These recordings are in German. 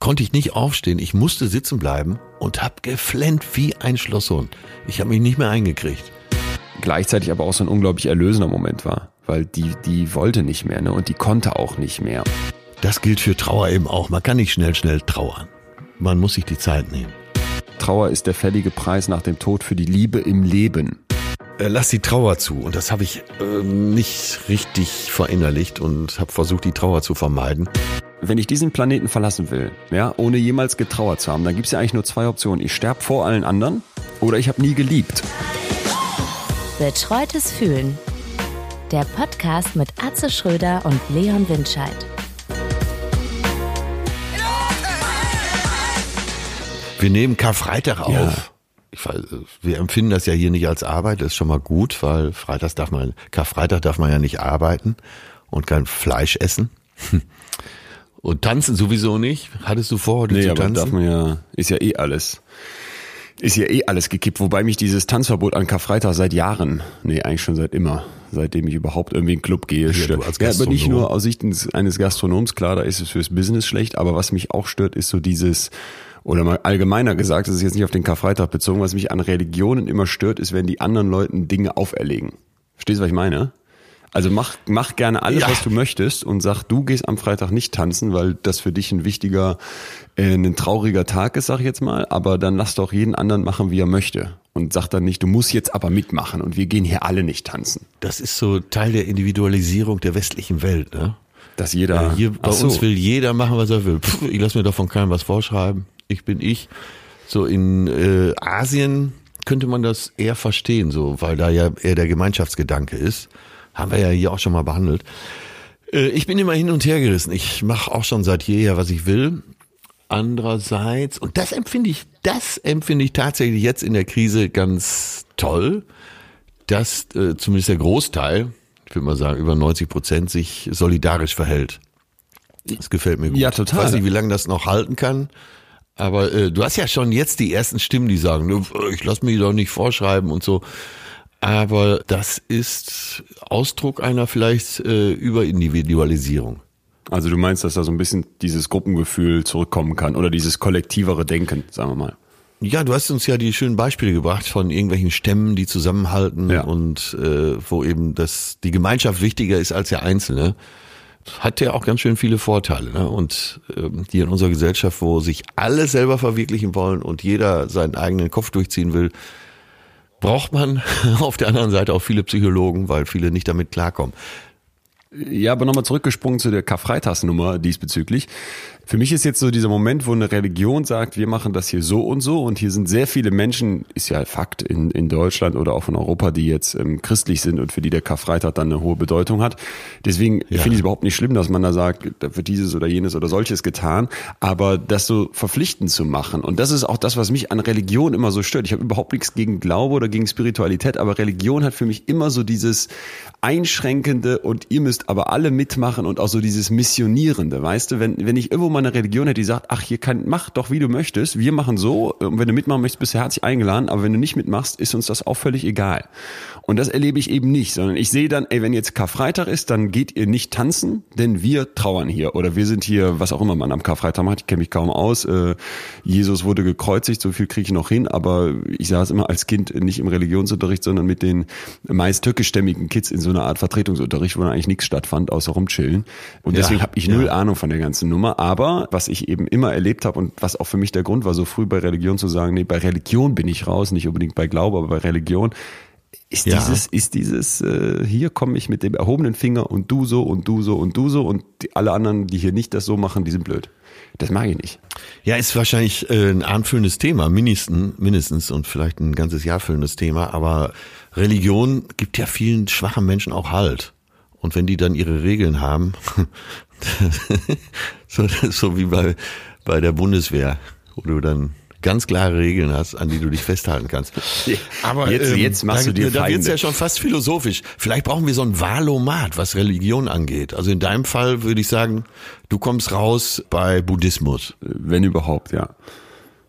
konnte ich nicht aufstehen. Ich musste sitzen bleiben und hab geflennt wie ein Schlosshund. Ich habe mich nicht mehr eingekriegt. Gleichzeitig aber auch so ein unglaublich erlösender Moment war, weil die, die wollte nicht mehr ne? und die konnte auch nicht mehr. Das gilt für Trauer eben auch. Man kann nicht schnell, schnell trauern. Man muss sich die Zeit nehmen. Trauer ist der fällige Preis nach dem Tod für die Liebe im Leben. Äh, lass die Trauer zu. Und das habe ich äh, nicht richtig verinnerlicht und habe versucht, die Trauer zu vermeiden. Wenn ich diesen Planeten verlassen will, ja, ohne jemals getrauert zu haben, dann gibt es ja eigentlich nur zwei Optionen. Ich sterbe vor allen anderen oder ich habe nie geliebt. Betreutes Fühlen. Der Podcast mit Atze Schröder und Leon Windscheid. Wir nehmen Karfreitag auf. Ja. Ich, wir empfinden das ja hier nicht als Arbeit, das ist schon mal gut, weil Freitags darf man, Karfreitag darf man ja nicht arbeiten und kein Fleisch essen. Und tanzen sowieso nicht. Hattest du vor, heute Nee, zu aber tanzen? darf man ja, ist ja eh alles. Ist ja eh alles gekippt, wobei mich dieses Tanzverbot an Karfreitag seit Jahren, nee, eigentlich schon seit immer, seitdem ich überhaupt irgendwie in den Club gehe, stört. Ja, aber nicht nur aus Sicht eines- eines Gastronoms, klar, da ist es fürs Business schlecht, aber was mich auch stört, ist so dieses, oder mal allgemeiner gesagt, das ist jetzt nicht auf den Karfreitag bezogen, was mich an Religionen immer stört, ist, wenn die anderen Leuten Dinge auferlegen. Verstehst du, was ich meine? Also mach, mach gerne alles, Ja. was du möchtest und sag, du gehst am Freitag nicht tanzen, weil das für dich ein wichtiger, äh, ein trauriger Tag ist, sag ich jetzt mal. Aber dann lass doch jeden anderen machen, wie er möchte. Und sag dann nicht, du musst jetzt aber mitmachen und wir gehen hier alle nicht tanzen. Das ist so Teil der Individualisierung der westlichen Welt. Ne? Dass jeder, Ja, hier bei so. uns will jeder machen, was er will. Pff, ich lasse mir doch von keinem was vorschreiben. Ich bin ich. So in äh, Asien könnte man das eher verstehen, so, weil da ja eher der Gemeinschaftsgedanke ist. Haben wir ja hier auch schon mal behandelt. Äh, ich bin immer hin und her gerissen. Ich mache auch schon seit jeher, was ich will. Andererseits, und das empfinde ich, das empfinde ich tatsächlich jetzt in der Krise ganz toll, dass äh, zumindest der Großteil, ich würde mal sagen über 90 Prozent, sich solidarisch verhält. Das gefällt mir gut. Ja, total. Ich weiß nicht, wie lange das noch halten kann. Aber äh, du hast ja schon jetzt die ersten Stimmen, die sagen, "Nö, ich lass mich doch nicht vorschreiben und so. Aber das ist Ausdruck einer vielleicht äh, Überindividualisierung. Also du meinst, dass da so ein bisschen dieses Gruppengefühl zurückkommen kann oder dieses kollektivere Denken, sagen wir mal. Ja, du hast uns ja die schönen Beispiele gebracht von irgendwelchen Stämmen, die zusammenhalten Ja. und äh, wo eben das die Gemeinschaft wichtiger ist als der Einzelne. Hat ja auch ganz schön viele Vorteile. Ne? Und ähm, hier in unserer Gesellschaft, wo sich alle selber verwirklichen wollen und jeder seinen eigenen Kopf durchziehen will, braucht man auf der anderen Seite auch viele Psychologen, weil viele nicht damit klarkommen. Ja, aber nochmal zurückgesprungen zu der Karfreitagsnummer diesbezüglich. Für mich ist jetzt so dieser Moment, wo eine Religion sagt, wir machen das hier so und so und hier sind sehr viele Menschen, ist ja Fakt in, in Deutschland oder auch in Europa, die jetzt ähm, christlich sind und für die der Karfreitag dann eine hohe Bedeutung hat. Deswegen finde ich es überhaupt nicht schlimm, dass man da sagt, da wird dieses oder jenes oder solches getan, aber das so verpflichtend zu machen und das ist auch das, was mich an Religion immer so stört. Ich habe überhaupt nichts gegen Glaube oder gegen Spiritualität, aber Religion hat für mich immer so dieses einschränkende und ihr müsst aber alle mitmachen und auch so dieses missionierende, weißt du, wenn wenn ich irgendwo mal eine Religion hätte, die sagt, ach hier kann mach doch wie du möchtest, wir machen so und wenn du mitmachen möchtest, bist du herzlich eingeladen, aber wenn du nicht mitmachst, ist uns das auch völlig egal. Und das erlebe ich eben nicht, sondern ich sehe dann, ey, wenn jetzt Karfreitag ist, dann geht ihr nicht tanzen, denn wir trauern hier oder wir sind hier, was auch immer man am Karfreitag macht, ich kenne mich kaum aus. Äh, Jesus wurde gekreuzigt, so viel kriege ich noch hin, aber ich saß immer als Kind nicht im Religionsunterricht, sondern mit den meist türkischstämmigen Kids in so einer Art Vertretungsunterricht, wo dann eigentlich nichts stattfand, außer rumchillen. Und Ja, deswegen habe ich ja. null Ahnung von der ganzen Nummer. Aber was ich eben immer erlebt habe und was auch für mich der Grund war, so früh bei Religion zu sagen, nee, bei Religion bin ich raus, nicht unbedingt bei Glaube, aber bei Religion, ist Ja. dieses, ist dieses, äh, hier komme ich mit dem erhobenen Finger und du so und du so und du so und die, alle anderen, die hier nicht das so machen, die sind blöd. Das mag ich nicht. Ja, ist wahrscheinlich äh, ein abendfüllendes Thema, mindestens, mindestens und vielleicht ein ganzes Jahr füllendes Thema, aber Religion gibt ja vielen schwachen Menschen auch Halt. Und wenn die dann ihre Regeln haben, so, so wie bei, bei der Bundeswehr, wo du dann ganz klare Regeln hast, an die du dich festhalten kannst. Aber Jetzt- jetzt machst da, du dir Da wird's Feinde. ja schon fast philosophisch. Vielleicht brauchen wir so ein Valomat, was Religion angeht. Also in deinem Fall würde ich sagen, du kommst raus bei Buddhismus. Wenn überhaupt, ja.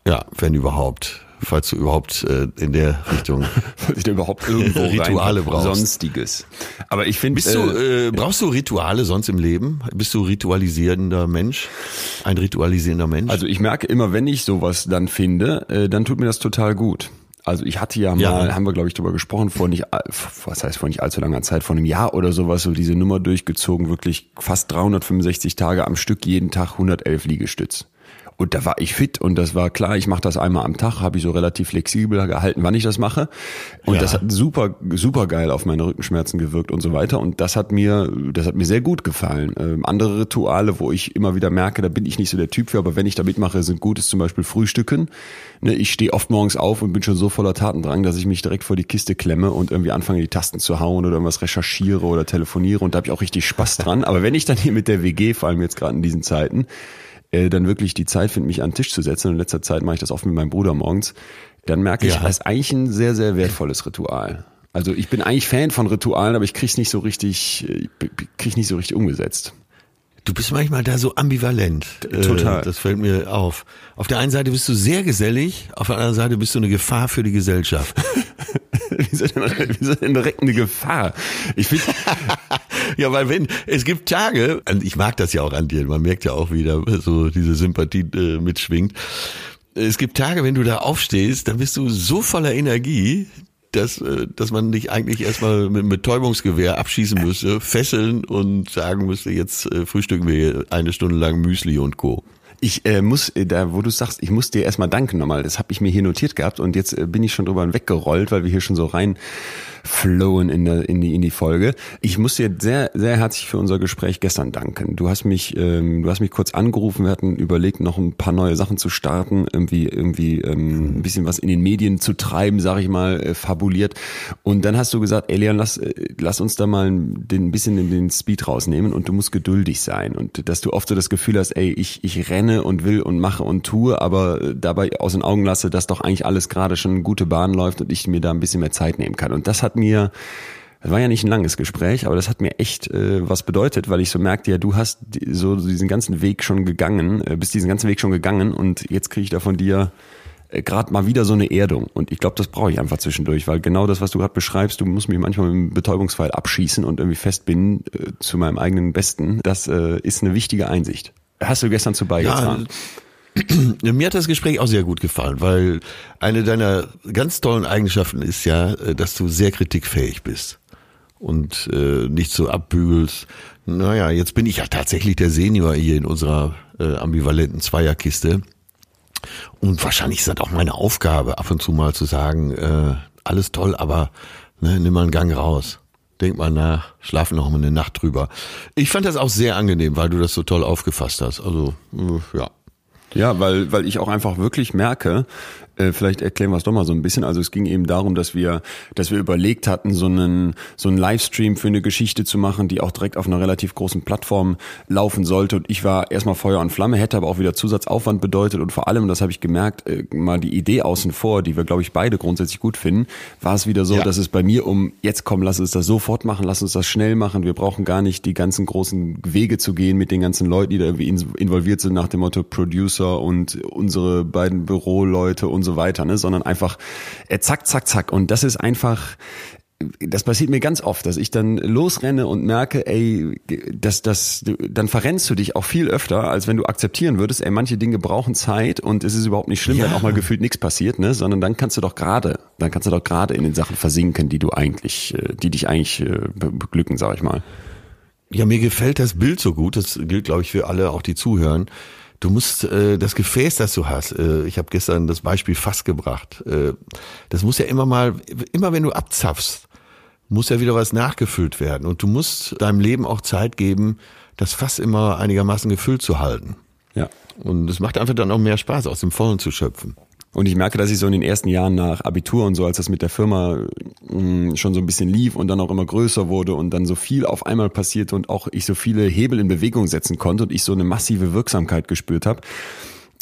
Ja, wenn überhaupt. Falls du überhaupt äh, in der Richtung falls ich da überhaupt irgendwo Rituale brauchst. sonstiges. Aber ich finde, Bist du, äh, brauchst du Rituale sonst im Leben? Bist du ritualisierender Mensch? Ein ritualisierender Mensch? also ich merke immer, wenn ich sowas dann finde, äh, dann tut mir das total gut. Also ich hatte ja mal, Ja. haben wir glaube ich drüber gesprochen, vor nicht, was heißt vor nicht allzu langer Zeit, vor einem Jahr oder sowas, so diese Nummer durchgezogen, wirklich fast 365 Tage am Stück, jeden Tag 111 Liegestütz. Und da war ich fit und das war klar, ich mache das einmal am Tag, habe ich so relativ flexibel gehalten, wann ich das mache. Und Ja. das hat super, super geil auf meine Rückenschmerzen gewirkt und so weiter. Und das hat mir, das hat mir sehr gut gefallen. Ähm, andere Rituale, wo ich immer wieder merke, da bin ich nicht so der Typ für, aber wenn ich da mitmache, sind gut, ist zum Beispiel Frühstücken. Ne, ich stehe oft morgens auf und bin schon so voller Tatendrang, dass ich mich direkt vor die Kiste klemme und irgendwie anfange, die Tasten zu hauen oder irgendwas recherchiere oder telefoniere und da habe ich auch richtig Spaß dran. Aber wenn ich dann hier mit der WG, vor allem jetzt gerade in diesen Zeiten, äh, dann wirklich die Zeit finde, mich an den Tisch zu setzen. Und in letzter Zeit mache ich das oft mit meinem Bruder morgens. Dann merke ich, Ja. das ist eigentlich ein sehr, sehr wertvolles Ritual. Also ich bin eigentlich Fan von Ritualen, aber ich krieg's nicht so richtig, äh, krieg's nicht so richtig umgesetzt. Du bist manchmal da so ambivalent. Total. Äh, Das fällt mir auf. Auf der einen Seite bist du sehr gesellig, auf der anderen Seite bist du eine Gefahr für die Gesellschaft. Wieso denn, wieso denn direkt eine Gefahr? Ich finde, ja, weil wenn, es gibt Tage, und ich mag das ja auch an dir, man merkt ja auch wieder so diese Sympathie äh, mitschwingt. Es gibt Tage, wenn du da aufstehst, dann bist du so voller Energie, dass, äh, dass man dich eigentlich erstmal mit einem Betäubungsgewehr abschießen müsste, fesseln und sagen müsste, jetzt äh, frühstücken wir eine Stunde lang Müsli und Co. ich äh, muss, äh, da wo du sagst, ich muss dir erstmal danken nochmal. Das habe ich mir hier notiert gehabt und jetzt äh, bin ich schon drüber weggerollt, weil wir hier schon so rein flowen in, der, in, die, in die Folge. Ich muss dir sehr, sehr herzlich für unser Gespräch gestern danken. Du hast mich, ähm, du hast mich kurz angerufen, wir hatten überlegt, noch ein paar neue Sachen zu starten, irgendwie, irgendwie ähm, ein bisschen was in den Medien zu treiben, sag ich mal, äh, fabuliert. Und dann hast du gesagt, ey Leon, lass, äh, lass uns da mal den, ein bisschen den Speed rausnehmen und du musst geduldig sein. Und dass du oft so das Gefühl hast, ey, ich, ich renne und will und mache und tue, aber äh, dabei aus den Augen lasse, dass doch eigentlich alles gerade schon eine gute Bahn läuft und ich mir da ein bisschen mehr Zeit nehmen kann. Und das hat mir, das war ja nicht ein langes Gespräch, aber das hat mir echt äh, was bedeutet, weil ich so merkte, ja, du hast so diesen ganzen Weg schon gegangen, äh, bist diesen ganzen Weg schon gegangen und jetzt kriege ich da von dir äh, gerade mal wieder so eine Erdung. Und ich glaube, das brauche ich einfach zwischendurch, weil genau das, was du gerade beschreibst, du musst mich manchmal mit einem Betäubungspfeil abschießen und irgendwie festbinden äh, zu meinem eigenen Besten. Das äh, ist eine wichtige Einsicht. Hast du gestern zu beigetragen? Mir hat das Gespräch auch sehr gut gefallen, weil eine deiner ganz tollen Eigenschaften ist ja, äh, dass du sehr kritikfähig bist und äh, nicht so abbügelst. Naja, jetzt bin ich ja tatsächlich der Senior hier in unserer äh, ambivalenten Zweierkiste. Und wahrscheinlich ist das auch meine Aufgabe, ab und zu mal zu sagen, äh, alles toll, aber ne, nimm mal einen Gang raus. Denk mal nach, schlaf noch mal eine Nacht drüber. Ich fand das auch sehr angenehm, weil du das so toll aufgefasst hast. Also, äh, ja. Ja, weil, weil ich auch einfach wirklich merke, äh, vielleicht erklären wir es doch mal so ein bisschen. Also es ging eben darum, dass wir, dass wir überlegt hatten, so einen, so einen Livestream für eine Geschichte zu machen, die auch direkt auf einer relativ großen Plattform laufen sollte. Und ich war erstmal Feuer und Flamme, hätte aber auch wieder Zusatzaufwand bedeutet. Und vor allem, das habe ich gemerkt, äh, mal die Idee außen vor, die wir, glaube ich, beide grundsätzlich gut finden, war es wieder so, Ja. dass es bei mir um, jetzt komm, lass uns das sofort machen, lass uns das schnell machen. Wir brauchen gar nicht die ganzen großen Wege zu gehen mit den ganzen Leuten, die da irgendwie in- involviert sind nach dem Motto Producer und unsere beiden Büroleute und so weiter, ne, sondern einfach äh, zack, zack, zack. Und das ist einfach, das passiert mir ganz oft, dass ich dann losrenne und merke, ey, das, das, dann verrennst du dich auch viel öfter, als wenn du akzeptieren würdest, ey, manche Dinge brauchen Zeit und es ist überhaupt nicht schlimm, Ja. wenn auch mal gefühlt nichts passiert, ne, sondern dann kannst du doch gerade, dann kannst du doch gerade in den Sachen versinken, die du eigentlich, äh, die dich eigentlich äh, be- beglücken, sag ich mal. Ja, mir gefällt das Bild so gut. Das gilt, glaube ich, für alle, auch die zuhören. Du musst äh, das Gefäß, das du hast. Äh, ich habe gestern das Beispiel Fass gebracht. Äh, das muss ja immer mal, immer wenn du abzapfst, muss ja wieder was nachgefüllt werden. Und du musst deinem Leben auch Zeit geben, das Fass immer einigermaßen gefüllt zu halten. Ja. Und es macht einfach dann auch mehr Spaß, aus dem Vollen zu schöpfen. Und ich merke, dass ich so in den ersten Jahren nach Abitur und so, als das mit der Firma mh, schon so ein bisschen lief und dann auch immer größer wurde und dann so viel auf einmal passierte und auch ich so viele Hebel in Bewegung setzen konnte und ich so eine massive Wirksamkeit gespürt habe,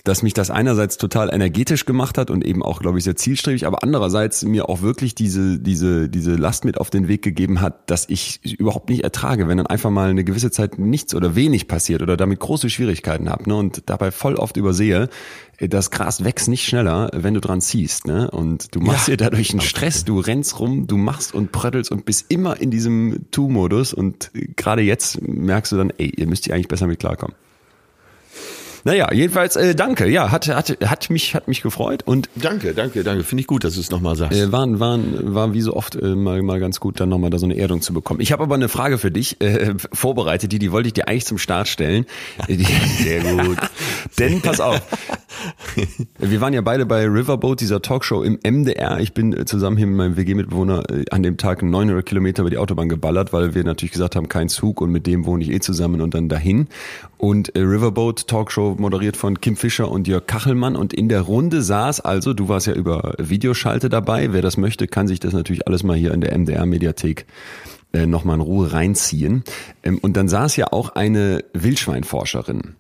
dass mich das einerseits total energetisch gemacht hat und eben auch, glaube ich, sehr zielstrebig, aber andererseits mir auch wirklich diese, diese, diese Last mit auf den Weg gegeben hat, dass ich überhaupt nicht ertrage, wenn dann einfach mal eine gewisse Zeit nichts oder wenig passiert oder damit große Schwierigkeiten habe ne, und dabei voll oft übersehe, das Gras wächst nicht schneller, wenn du dran ziehst, ne? Und du machst ja, dir dadurch einen Stress, du rennst rum, du machst und pröttelst und bist immer in diesem Tu-Modus und gerade jetzt merkst du dann, ey, ihr müsst hier eigentlich besser mit klarkommen. Naja, jedenfalls äh, danke. Ja, hat, hat, hat, mich, hat mich gefreut. Und danke, danke, danke. Finde ich gut, dass du es nochmal sagst. Äh, waren, waren, war wie so oft äh, mal, mal ganz gut, dann nochmal da so eine Erdung zu bekommen. Ich habe aber eine Frage für dich äh, vorbereitet, die, die wollte ich dir eigentlich zum Start stellen. Sehr gut. Denn pass auf. Wir waren ja beide bei Riverboat, dieser Talkshow im MDR. Ich bin äh, zusammen hier mit meinem WG-Mitbewohner äh, an dem Tag 900 Kilometer über die Autobahn geballert, weil wir natürlich gesagt haben, kein Zug und mit dem wohne ich eh zusammen und dann dahin. Und äh, Riverboat Talkshow moderiert von Kim Fischer und Jörg Kachelmann. Und in der Runde saß also, du warst ja über Videoschalte dabei. Wer das möchte, kann sich das natürlich alles mal hier in der MDR-Mediathek äh, nochmal in Ruhe reinziehen. Ähm, und dann saß ja auch eine Wildschweinforscherin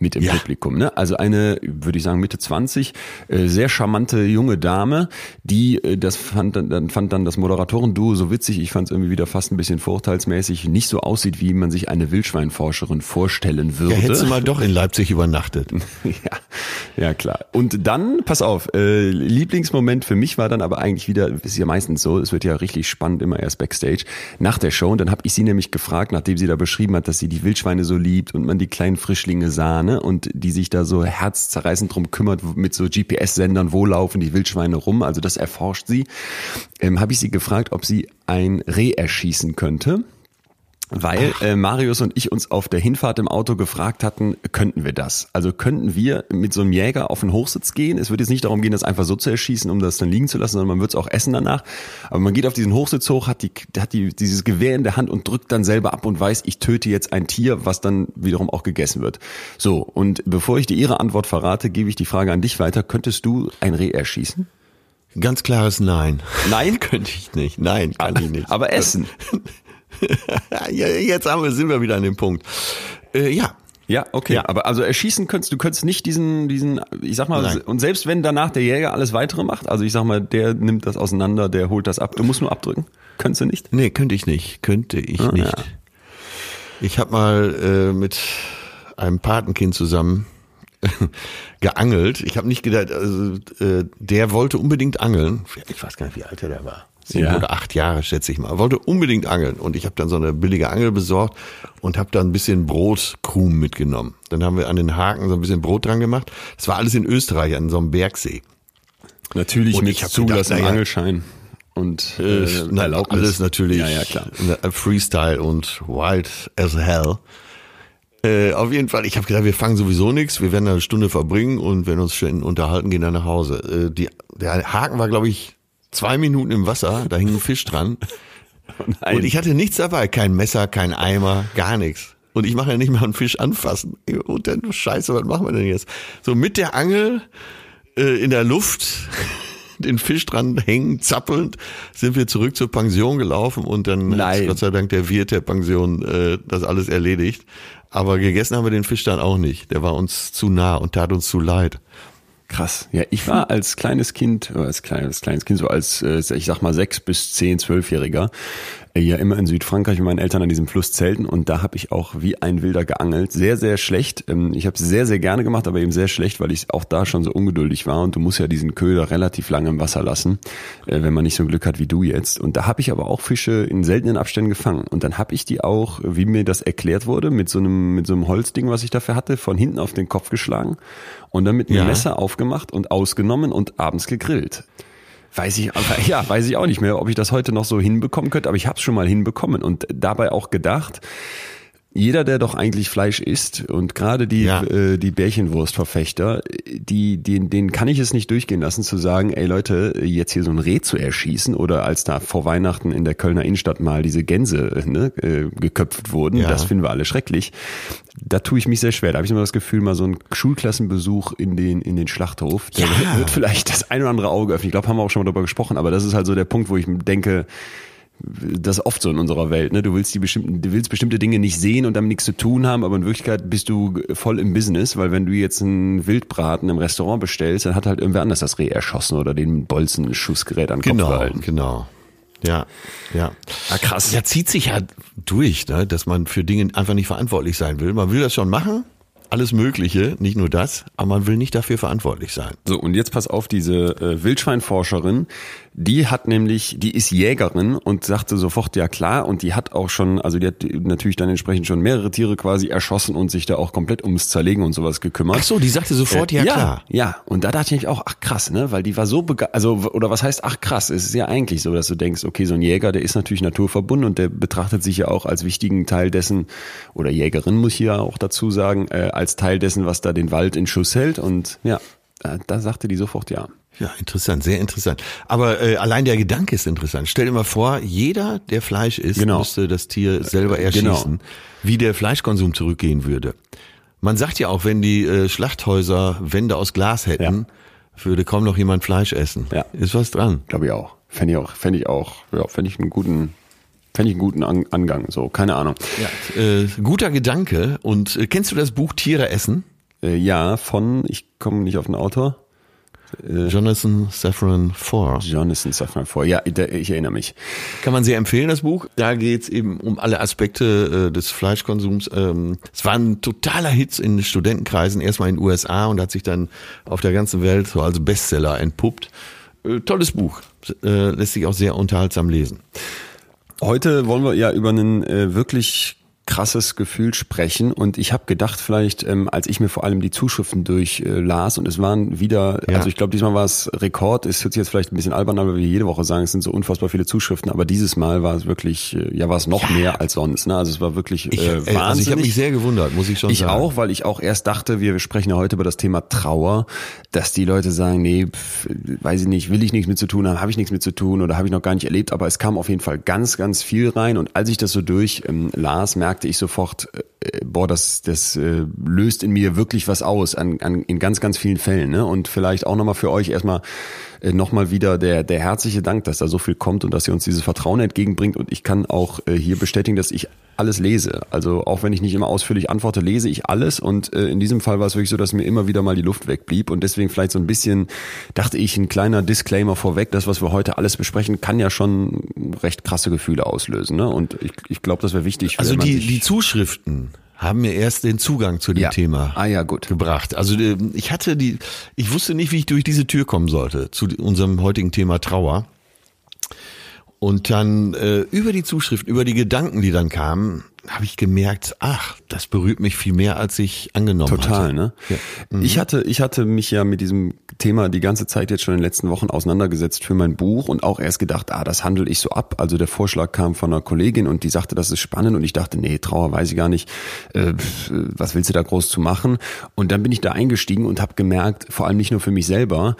mit im ja. Publikum. Ne? Also eine, würde ich sagen, Mitte 20, äh, sehr charmante junge Dame, die, äh, das fand dann, fand dann das Moderatoren-Duo so witzig, ich fand es irgendwie wieder fast ein bisschen vorurteilsmäßig, nicht so aussieht, wie man sich eine Wildschweinforscherin vorstellen würde. Ja, hättest du mal doch in Leipzig übernachtet. ja, ja, klar. Und dann, pass auf, äh, Lieblingsmoment für mich war dann aber eigentlich wieder, ist ja meistens so, es wird ja richtig spannend immer erst Backstage, nach der Show. Und dann habe ich sie nämlich gefragt, nachdem sie da beschrieben hat, dass sie die Wildschweine so liebt und man die kleinen Frischlinge sah, ne? Und die sich da so herzzerreißend drum kümmert mit so GPS-Sendern, wo laufen die Wildschweine rum, also das erforscht sie, ähm, habe ich sie gefragt, ob sie ein Reh erschießen könnte weil äh, Marius und ich uns auf der Hinfahrt im Auto gefragt hatten, könnten wir das? Also könnten wir mit so einem Jäger auf den Hochsitz gehen? Es wird jetzt nicht darum gehen, das einfach so zu erschießen, um das dann liegen zu lassen, sondern man wird es auch essen danach. Aber man geht auf diesen Hochsitz hoch, hat, die, hat die, dieses Gewehr in der Hand und drückt dann selber ab und weiß, ich töte jetzt ein Tier, was dann wiederum auch gegessen wird. So, und bevor ich dir Ihre Antwort verrate, gebe ich die Frage an dich weiter. Könntest du ein Reh erschießen? Ganz klares Nein. Nein? Könnte ich nicht. Nein, kann ich nicht. Aber essen. Jetzt haben wir, sind wir wieder an dem Punkt. Äh, ja. Ja, okay. Ja. Aber also erschießen könntest du könntest nicht diesen, diesen, ich sag mal, Nein. und selbst wenn danach der Jäger alles weitere macht, also ich sag mal, der nimmt das auseinander, der holt das ab, du musst nur abdrücken. Könntest du nicht? Nee, könnte ich nicht. Könnte ich ah, nicht. Ja. Ich habe mal äh, mit einem Patenkind zusammen geangelt. Ich habe nicht gedacht, also, äh, der wollte unbedingt angeln. Ich weiß gar nicht, wie alt er da war sieben ja. oder acht Jahre, schätze ich mal. wollte unbedingt angeln und ich habe dann so eine billige Angel besorgt und habe dann ein bisschen Brotkrumen mitgenommen. Dann haben wir an den Haken so ein bisschen Brot dran gemacht. Das war alles in Österreich an so einem Bergsee. Natürlich und mit Zulassung Angelschein und äh, äh, Erlaubnis. Alles natürlich ja, ja, klar. Freestyle und wild as hell. Äh, auf jeden Fall, ich habe gedacht, wir fangen sowieso nichts, wir werden eine Stunde verbringen und werden uns schön unterhalten, gehen dann nach Hause. Äh, die, der Haken war, glaube ich, zwei Minuten im Wasser, da hing ein Fisch dran. Oh und ich hatte nichts dabei, kein Messer, kein Eimer, gar nichts. Und ich mache ja nicht mal einen Fisch anfassen. Und dann, scheiße, was machen wir denn jetzt? So mit der Angel äh, in der Luft, den Fisch dran hängen, zappelnd, sind wir zurück zur Pension gelaufen und dann Nein. hat Gott sei Dank der Wirt der Pension äh, das alles erledigt. Aber gegessen haben wir den Fisch dann auch nicht. Der war uns zu nah und tat uns zu leid. Krass. Ja, ich war als kleines Kind, als kleines, kleines Kind, so als, äh, ich sag mal, sechs bis zehn, zwölfjähriger, äh, ja immer in Südfrankreich mit meinen Eltern an diesem Fluss zelten und da habe ich auch wie ein Wilder geangelt. Sehr, sehr schlecht. Ähm, ich habe es sehr, sehr gerne gemacht, aber eben sehr schlecht, weil ich auch da schon so ungeduldig war und du musst ja diesen Köder relativ lange im Wasser lassen, äh, wenn man nicht so Glück hat wie du jetzt. Und da habe ich aber auch Fische in seltenen Abständen gefangen. Und dann habe ich die auch, wie mir das erklärt wurde, mit so einem, mit so einem Holzding, was ich dafür hatte, von hinten auf den Kopf geschlagen und dann mit einem ja. Messer aufgemacht und ausgenommen und abends gegrillt. Weiß ich, ja, weiß ich auch nicht mehr, ob ich das heute noch so hinbekommen könnte, aber ich habe es schon mal hinbekommen und dabei auch gedacht, jeder, der doch eigentlich Fleisch isst und gerade die, ja. äh, die Bärchenwurstverfechter, die, die, denen kann ich es nicht durchgehen lassen zu sagen, ey Leute, jetzt hier so ein Reh zu erschießen oder als da vor Weihnachten in der Kölner Innenstadt mal diese Gänse ne, äh, geköpft wurden, ja. das finden wir alle schrecklich. Da tue ich mich sehr schwer. Da habe ich immer das Gefühl, mal so ein Schulklassenbesuch in den, in den Schlachthof, der ja. wird vielleicht das ein oder andere Auge öffnen. Ich glaube, haben wir auch schon mal darüber gesprochen, aber das ist halt so der Punkt, wo ich denke, das ist oft so in unserer Welt. Ne? Du willst die bestimmten, du willst bestimmte Dinge nicht sehen und damit nichts zu tun haben, aber in Wirklichkeit bist du voll im Business, weil wenn du jetzt einen Wildbraten im Restaurant bestellst, dann hat halt irgendwer anders das Reh erschossen oder den Bolzenschussgerät an den genau, Kopf gehalten. Genau, ja, ja. Ah, krass. Ja, zieht sich ja durch, ne, dass man für Dinge einfach nicht verantwortlich sein will. Man will das schon machen, alles Mögliche, nicht nur das, aber man will nicht dafür verantwortlich sein. So, und jetzt pass auf, diese äh, Wildschweinforscherin, die hat nämlich, die ist Jägerin und sagte sofort, ja klar, und die hat auch schon, also die hat natürlich dann entsprechend schon mehrere Tiere quasi erschossen und sich da auch komplett ums Zerlegen und sowas gekümmert. Ach so, die sagte sofort, ja, ja klar. Ja, und da dachte ich auch, ach krass, ne, weil die war so begeistert, also, oder was heißt, ach krass, es ist ja eigentlich so, dass du denkst, okay, so ein Jäger, der ist natürlich naturverbunden und der betrachtet sich ja auch als wichtigen Teil dessen, oder Jägerin muss ich ja auch dazu sagen, äh, als Teil dessen, was da den Wald in Schuss hält und ja, da, da sagte die sofort ja. Ja, interessant, sehr interessant. Aber äh, allein der Gedanke ist interessant. Stell dir mal vor, jeder, der Fleisch isst, Genau. müsste das Tier selber erschießen, genau. wie der Fleischkonsum zurückgehen würde. Man sagt ja auch, wenn die äh, Schlachthäuser Wände aus Glas hätten, würde kaum noch jemand Fleisch essen. Ja. Ist was dran. Glaube ich auch. Fände ich auch, fände ich auch, ja, fände ich einen guten, fände ich einen guten An Angang, so, keine Ahnung. Ja. Äh, guter Gedanke. Und äh, kennst du das Buch Tiere essen? Äh, ja, von, ich komme nicht auf den Autor, Jonathan Safran Foer. Jonathan Safran vor. Ja, ich erinnere mich. Kann man sehr empfehlen, das Buch. Da geht's eben um alle Aspekte äh, des Fleischkonsums. Ähm, es war ein totaler Hit in Studentenkreisen, erstmal in den USA und hat sich dann auf der ganzen Welt so als Bestseller entpuppt. Äh, tolles Buch. Äh, lässt sich auch sehr unterhaltsam lesen. Heute wollen wir ja über einen äh, wirklich krasses Gefühl sprechen und ich habe gedacht vielleicht, ähm, als ich mir vor allem die Zuschriften durchlas äh, und es waren wieder, Ja. also ich glaube diesmal war es Rekord, es hört sich jetzt vielleicht ein bisschen albern an, weil wir jede Woche sagen, es sind so unfassbar viele Zuschriften, aber dieses Mal war es wirklich, äh, ja war es noch mehr als sonst, ne? also es war wirklich Ich, äh, äh, wahnsinnig. also ich habe mich sehr gewundert, muss ich schon Ich sagen. auch, weil ich auch erst dachte, wir sprechen ja heute über das Thema Trauer, dass die Leute sagen, nee, pf, weiß ich nicht, will ich nichts mit zu tun haben, habe ich nichts mit zu tun oder habe ich noch gar nicht erlebt, aber es kam auf jeden Fall ganz, ganz viel rein und als ich das so durch ähm, las, merkte ich sofort, äh, boah, das, das äh, löst in mir wirklich was aus an, an, in ganz, ganz vielen Fällen. Ne? Und vielleicht auch nochmal für euch erstmal äh, nochmal wieder der, der herzliche Dank, dass da so viel kommt und dass ihr uns dieses Vertrauen entgegenbringt. Und ich kann auch äh, hier bestätigen, dass ich alles lese. Also auch wenn ich nicht immer ausführlich antworte, lese ich alles. Und äh, in diesem Fall war es wirklich so, dass mir immer wieder mal die Luft wegblieb. Und deswegen vielleicht so ein bisschen, dachte ich, ein kleiner Disclaimer vorweg. Das, was wir heute alles besprechen, kann ja schon recht krasse Gefühle auslösen. Ne? Und ich, ich glaube, das wäre wichtig. Also die, die Zuschriften haben mir erst den Zugang zu dem Ja. Thema Ah ja, gut. gebracht. Also äh, ich hatte die, ich wusste nicht, wie ich durch diese Tür kommen sollte zu unserem heutigen Thema Trauer. Und dann äh, über die Zuschrift, über die Gedanken, die dann kamen, habe ich gemerkt, ach, das berührt mich viel mehr, als ich angenommen Total, hatte. ne? Ja. Mhm. Ich hatte, ich hatte mich ja mit diesem Thema die ganze Zeit jetzt schon in den letzten Wochen auseinandergesetzt für mein Buch und auch erst gedacht, ah, das handle ich so ab. Also der Vorschlag kam von einer Kollegin und die sagte, das ist spannend und ich dachte, nee, Trauer weiß ich gar nicht, äh, was willst du da groß zu machen? Und dann bin ich da eingestiegen und habe gemerkt, vor allem nicht nur für mich selber,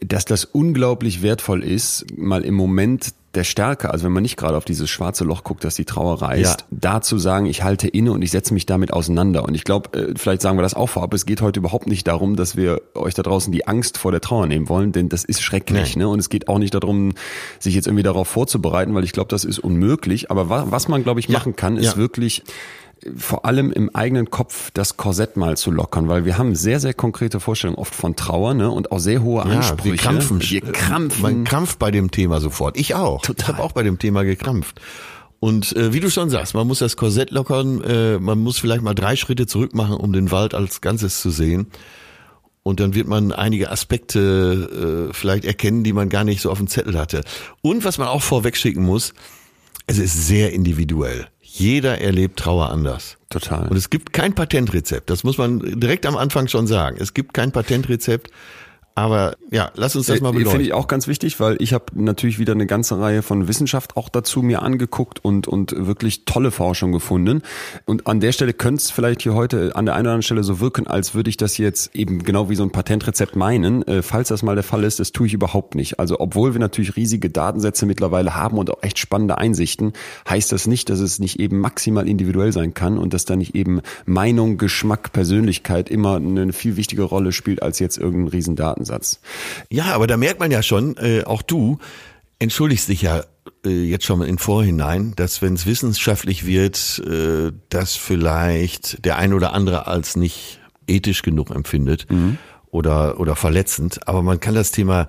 dass das unglaublich wertvoll ist, mal im Moment der Stärke, also wenn man nicht gerade auf dieses schwarze Loch guckt, das die Trauer reißt, Ja. da zu sagen, ich halte inne und ich setze mich damit auseinander. Und ich glaube, äh, vielleicht sagen wir das auch vorab, es geht heute überhaupt nicht darum, dass wir euch da draußen die Angst vor der Trauer nehmen wollen, denn das ist schrecklich. Nee. Ne? Und es geht auch nicht darum, sich jetzt irgendwie darauf vorzubereiten, weil ich glaube, das ist unmöglich. Aber wa was man, glaube ich, machen kann, ist ja. wirklich vor allem im eigenen Kopf das Korsett mal zu lockern, weil wir haben sehr, sehr konkrete Vorstellungen oft von Trauer ne? und auch sehr hohe Ja, Ansprüche. wir krampfen. Wir krampfen. Man krampft bei dem Thema sofort. Ich auch. Total. Ich habe auch bei dem Thema gekrampft. Und äh, wie du schon sagst, man muss das Korsett lockern, äh, man muss vielleicht mal drei Schritte zurück machen, um den Wald als Ganzes zu sehen. Und dann wird man einige Aspekte äh, vielleicht erkennen, die man gar nicht so auf dem Zettel hatte. Und was man auch vorweg schicken muss, es ist sehr individuell. Jeder erlebt Trauer anders. Total. Und es gibt kein Patentrezept. Das muss man direkt am Anfang schon sagen. Es gibt kein Patentrezept. Aber ja, lass uns das mal Äh, Finde beleuchten. ich auch ganz wichtig, weil ich habe natürlich wieder eine ganze Reihe von Wissenschaft auch dazu mir angeguckt und, und wirklich tolle Forschung gefunden. Und an der Stelle könnte es vielleicht hier heute an der einen oder anderen Stelle so wirken, als würde ich das jetzt eben genau wie so ein Patentrezept meinen. Äh, falls das mal der Fall ist, das tue ich überhaupt nicht. Also obwohl wir natürlich riesige Datensätze mittlerweile haben und auch echt spannende Einsichten, heißt das nicht, dass es nicht eben maximal individuell sein kann und dass da nicht eben Meinung, Geschmack, Persönlichkeit immer eine viel wichtige Rolle spielt als jetzt irgendein riesen Datensatz. Ja, aber da merkt man ja schon, äh, auch du, entschuldigst dich ja äh, jetzt schon mal in Vorhinein, dass wenn es wissenschaftlich wird, äh, das vielleicht der ein oder andere als nicht ethisch genug empfindet mhm. oder, oder verletzend. Aber man kann das Thema,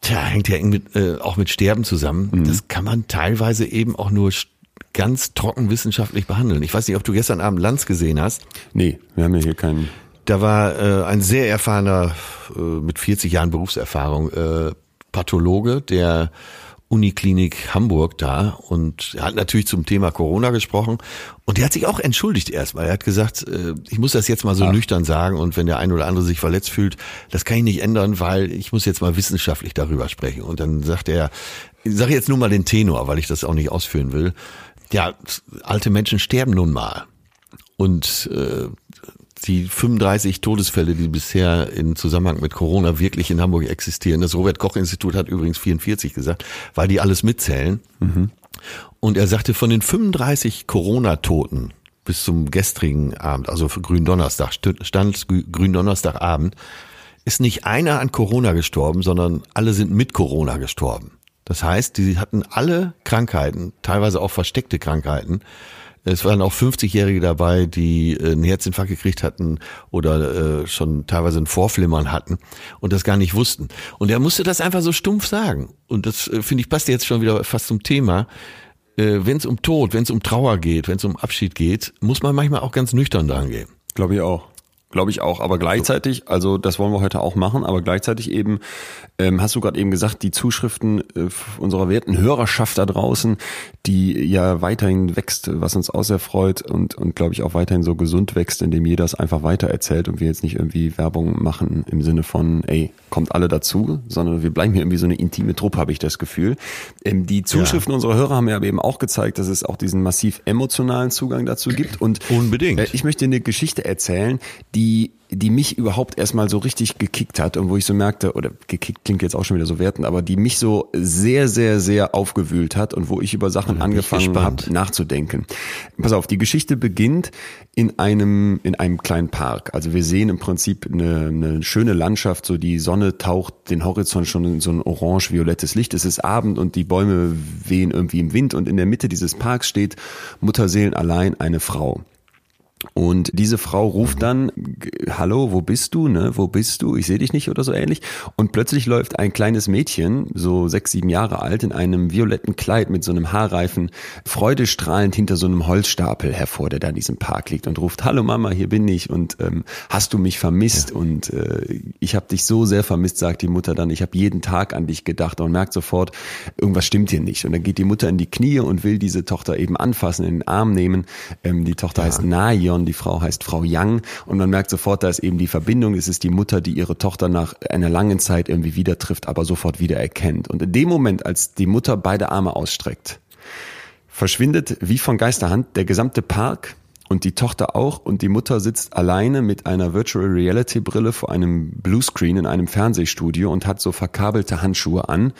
tja, hängt ja eng mit, äh, auch mit Sterben zusammen. Mhm. Das kann man teilweise eben auch nur ganz trocken wissenschaftlich behandeln. Ich weiß nicht, ob du gestern Abend Lanz gesehen hast. Nee, wir haben ja hier keinen. Da war äh, ein sehr erfahrener, äh, mit 40 Jahren Berufserfahrung, äh, Pathologe, der Uniklinik Hamburg da und er hat natürlich zum Thema Corona gesprochen und er hat sich auch entschuldigt erstmal. Er hat gesagt, äh, ich muss das jetzt mal so ja. nüchtern sagen und wenn der ein oder andere sich verletzt fühlt, das kann ich nicht ändern, weil ich muss jetzt mal wissenschaftlich darüber sprechen. Und dann sagt er, ich sage jetzt nur mal den Tenor, weil ich das auch nicht ausführen will. Ja, alte Menschen sterben nun mal. Und äh, die 35 Todesfälle, die bisher in Zusammenhang mit Corona wirklich in Hamburg existieren. Das Robert Koch Institut hat übrigens 44 gesagt, weil die alles mitzählen. Mhm. Und er sagte, von den 35 Corona-Toten bis zum gestrigen Abend, also für Gründonnerstag, stand Gründonnerstagabend, ist nicht einer an Corona gestorben, sondern alle sind mit Corona gestorben. Das heißt, die hatten alle Krankheiten, teilweise auch versteckte Krankheiten, es waren auch 50-Jährige dabei, die äh, einen Herzinfarkt gekriegt hatten oder äh, schon teilweise ein Vorflimmern hatten und das gar nicht wussten. Und er musste das einfach so stumpf sagen. Und das, äh, finde ich, passt jetzt schon wieder fast zum Thema. Wenn es um Tod, wenn es um Trauer geht, wenn es um Abschied geht, muss man manchmal auch ganz nüchtern dran gehen. Glaube ich auch. Glaube ich auch. Aber gleichzeitig, also das wollen wir heute auch machen, aber gleichzeitig eben, ähm, hast du gerade eben gesagt, die Zuschriften äh, unserer werten Hörerschaft da draußen, die ja weiterhin wächst, was uns auch sehr freut und, und glaube ich auch weiterhin so gesund wächst, indem jeder es einfach weiter erzählt und wir jetzt nicht irgendwie Werbung machen im Sinne von, ey, kommt alle dazu, sondern wir bleiben hier irgendwie so eine intime Truppe, habe ich das Gefühl. Ähm, die Zuschriften ja. unserer Hörer haben ja eben auch gezeigt, dass es auch diesen massiv emotionalen Zugang dazu gibt. Und Unbedingt. Äh, ich möchte eine Geschichte erzählen, die die die mich überhaupt erstmal so richtig gekickt hat und wo ich so merkte, oder gekickt klingt jetzt auch schon wieder so werten, aber die mich so sehr, sehr, sehr aufgewühlt hat und wo ich über Sachen angefangen habe nachzudenken. Pass auf, die Geschichte beginnt in einem, in einem kleinen Park. Also wir sehen im Prinzip eine, eine schöne Landschaft, so die Sonne taucht den Horizont schon in so ein orange-violettes Licht. Es ist Abend und die Bäume wehen irgendwie im Wind und in der Mitte dieses Parks steht Mutterseelen allein eine Frau. Und diese Frau ruft dann, hallo, wo bist du, ne, wo bist du, ich sehe dich nicht oder so ähnlich. Und plötzlich läuft ein kleines Mädchen, so sechs, sieben Jahre alt, in einem violetten Kleid mit so einem Haarreifen, freudestrahlend hinter so einem Holzstapel hervor, der da in diesem Park liegt und ruft, hallo Mama, hier bin ich und ähm, hast du mich vermisst? Ja. Und äh, ich habe dich so sehr vermisst, sagt die Mutter dann, ich habe jeden Tag an dich gedacht und merkt sofort, irgendwas stimmt hier nicht. Und dann geht die Mutter in die Knie und will diese Tochter eben anfassen, in den Arm nehmen. Ähm, die Tochter ja. heißt Naja Marion, die Frau heißt Frau Young und man merkt sofort, da ist eben die Verbindung, es ist die Mutter, die ihre Tochter nach einer langen Zeit irgendwie wieder trifft, aber sofort wieder erkennt. Und in dem Moment, als die Mutter beide Arme ausstreckt, verschwindet wie von Geisterhand der gesamte Park und die Tochter auch. Und die Mutter sitzt alleine mit einer Virtual Reality Brille vor einem Bluescreen in einem Fernsehstudio und hat so verkabelte Handschuhe an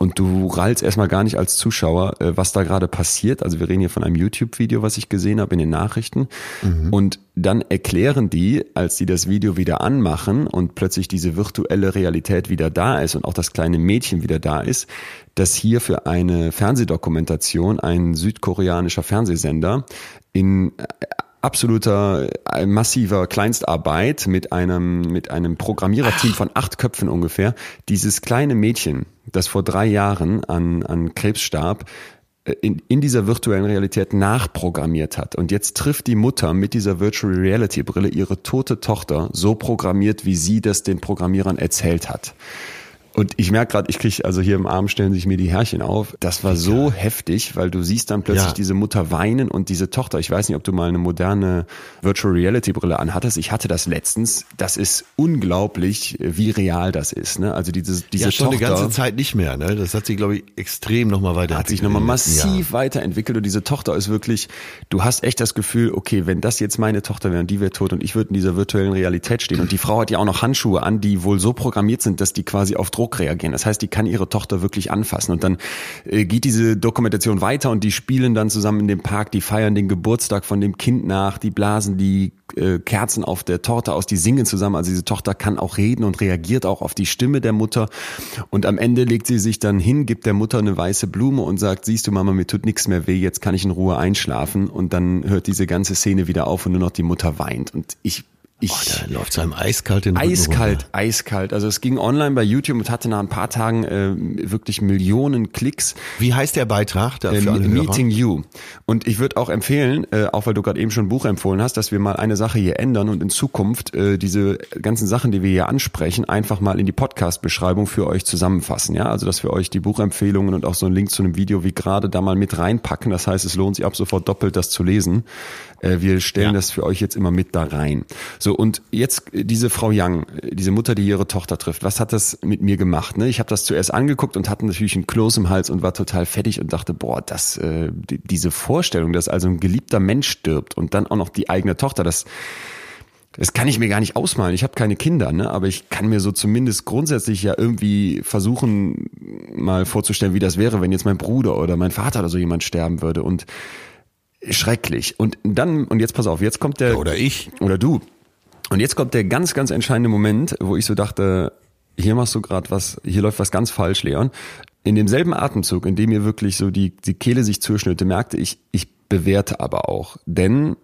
und du rallst erstmal gar nicht als Zuschauer, äh, was da gerade passiert. Also wir reden hier von einem YouTube-Video, was ich gesehen habe in den Nachrichten. Mhm. Und dann erklären die, als die das Video wieder anmachen und plötzlich diese virtuelle Realität wieder da ist und auch das kleine Mädchen wieder da ist, dass hier für eine Fernsehdokumentation ein südkoreanischer Fernsehsender in absoluter äh, massiver Kleinstarbeit mit einem mit einem Programmiererteam von acht Köpfen ungefähr dieses kleine Mädchen, das vor drei Jahren an an Krebs starb, äh, in, in dieser virtuellen Realität nachprogrammiert hat. Und jetzt trifft die Mutter mit dieser Virtual Reality Brille ihre tote Tochter so programmiert, wie sie das den Programmierern erzählt hat. Und ich merke gerade, ich kriege, also hier im Arm stellen sich mir die Härchen auf. Das war so ja. heftig, weil du siehst dann plötzlich ja. diese Mutter weinen und diese Tochter. Ich weiß nicht, ob du mal eine moderne Virtual Reality Brille anhattest. Ich hatte das letztens. Das ist unglaublich, wie real das ist. Ne? Also diese, diese ja, schon Tochter. eine ganze Zeit nicht mehr. Ne? Das hat sich, glaube ich, extrem nochmal weiterentwickelt. Hat sich nochmal massiv ja. weiterentwickelt und diese Tochter ist wirklich, du hast echt das Gefühl, okay, wenn das jetzt meine Tochter wäre und die wäre tot und ich würde in dieser virtuellen Realität stehen und die Frau hat ja auch noch Handschuhe an, die wohl so programmiert sind, dass die quasi auf Druck reagieren. Das heißt, die kann ihre Tochter wirklich anfassen. Und dann äh, geht diese Dokumentation weiter und die spielen dann zusammen in dem Park, die feiern den Geburtstag von dem Kind nach, die blasen die äh, Kerzen auf der Torte aus, die singen zusammen. Also diese Tochter kann auch reden und reagiert auch auf die Stimme der Mutter. Und am Ende legt sie sich dann hin, gibt der Mutter eine weiße Blume und sagt, siehst du Mama, mir tut nichts mehr weh, jetzt kann ich in Ruhe einschlafen. Und dann hört diese ganze Szene wieder auf und nur noch die Mutter weint. Und ich ich, oh, da läuft es einem eiskalt in den Eiskalt, eiskalt. Also es ging online bei YouTube und hatte nach ein paar Tagen äh, wirklich Millionen Klicks. Wie heißt der Beitrag? Da äh, Meeting You. Und ich würde auch empfehlen, äh, auch weil du gerade eben schon ein Buch empfohlen hast, dass wir mal eine Sache hier ändern und in Zukunft äh, diese ganzen Sachen, die wir hier ansprechen, einfach mal in die Podcast-Beschreibung für euch zusammenfassen. Ja, also dass wir euch die Buchempfehlungen und auch so einen Link zu einem Video wie gerade da mal mit reinpacken. Das heißt, es lohnt sich ab sofort doppelt, das zu lesen. Äh, wir stellen ja. das für euch jetzt immer mit da rein. So, und jetzt diese Frau Young, diese Mutter, die ihre Tochter trifft, was hat das mit mir gemacht? Ne? Ich habe das zuerst angeguckt und hatte natürlich einen Kloß im Hals und war total fettig und dachte, boah, das, äh, diese Vorstellung, dass also ein geliebter Mensch stirbt und dann auch noch die eigene Tochter, das das kann ich mir gar nicht ausmalen. Ich habe keine Kinder, ne? aber ich kann mir so zumindest grundsätzlich ja irgendwie versuchen, mal vorzustellen, wie das wäre, wenn jetzt mein Bruder oder mein Vater oder so jemand sterben würde. Und schrecklich. Und dann, und jetzt pass auf, jetzt kommt der. Oder ich. Oder du. Und jetzt kommt der ganz, ganz entscheidende Moment, wo ich so dachte, hier machst du gerade was, hier läuft was ganz falsch, Leon. In demselben Atemzug, in dem mir wirklich so die, die Kehle sich zuschnitte, merkte ich, ich bewerte aber auch. Denn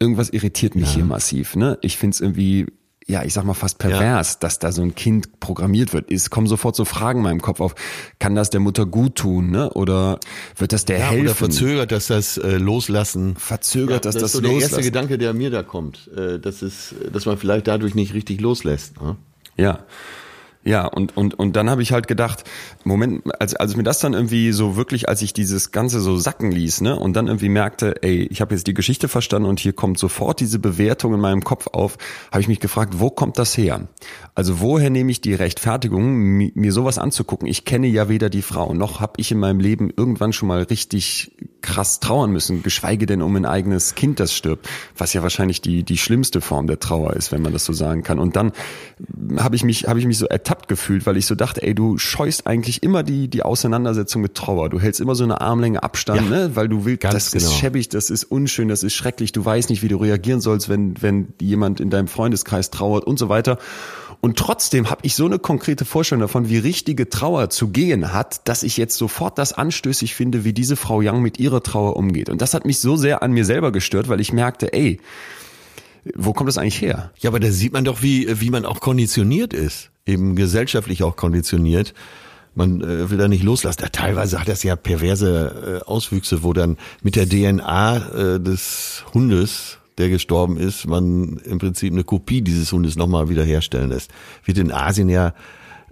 irgendwas irritiert mich ja. hier massiv. Ne? Ich finde es irgendwie ja, ich sag mal fast pervers, ja. dass da so ein Kind programmiert wird. Es kommen sofort so Fragen in meinem Kopf auf. Kann das der Mutter gut tun, ne? Oder wird das der ja, helfen? Oder verzögert, dass das äh, Loslassen. Verzögert, ja, dass das, das so Loslassen. der erste Gedanke, der mir da kommt, äh, dass es, dass man vielleicht dadurch nicht richtig loslässt. Ne? Ja. Ja, und, und, und dann habe ich halt gedacht, Moment, als, als mir das dann irgendwie so wirklich, als ich dieses Ganze so sacken ließ, ne, und dann irgendwie merkte, ey, ich habe jetzt die Geschichte verstanden und hier kommt sofort diese Bewertung in meinem Kopf auf, habe ich mich gefragt, wo kommt das her? Also woher nehme ich die Rechtfertigung, mir sowas anzugucken? Ich kenne ja weder die Frau, noch habe ich in meinem Leben irgendwann schon mal richtig krass trauern müssen, geschweige denn um ein eigenes Kind, das stirbt, was ja wahrscheinlich die, die schlimmste Form der Trauer ist, wenn man das so sagen kann. Und dann habe ich mich, habe ich mich so ertappt gefühlt, weil ich so dachte, ey, du scheust eigentlich immer die, die Auseinandersetzung mit Trauer. Du hältst immer so eine Armlänge Abstand, ja, ne? weil du willst, das genau. ist schäbig, das ist unschön, das ist schrecklich, du weißt nicht, wie du reagieren sollst, wenn, wenn jemand in deinem Freundeskreis trauert und so weiter. Und trotzdem habe ich so eine konkrete Vorstellung davon, wie richtige Trauer zu gehen hat, dass ich jetzt sofort das anstößig finde, wie diese Frau Young mit ihrer Trauer umgeht. Und das hat mich so sehr an mir selber gestört, weil ich merkte, ey, wo kommt das eigentlich her? Ja, aber da sieht man doch, wie, wie man auch konditioniert ist eben gesellschaftlich auch konditioniert. Man äh, will da nicht loslassen. Ja, teilweise hat das ja perverse äh, Auswüchse, wo dann mit der DNA äh, des Hundes, der gestorben ist, man im Prinzip eine Kopie dieses Hundes nochmal wiederherstellen lässt. Wird in Asien ja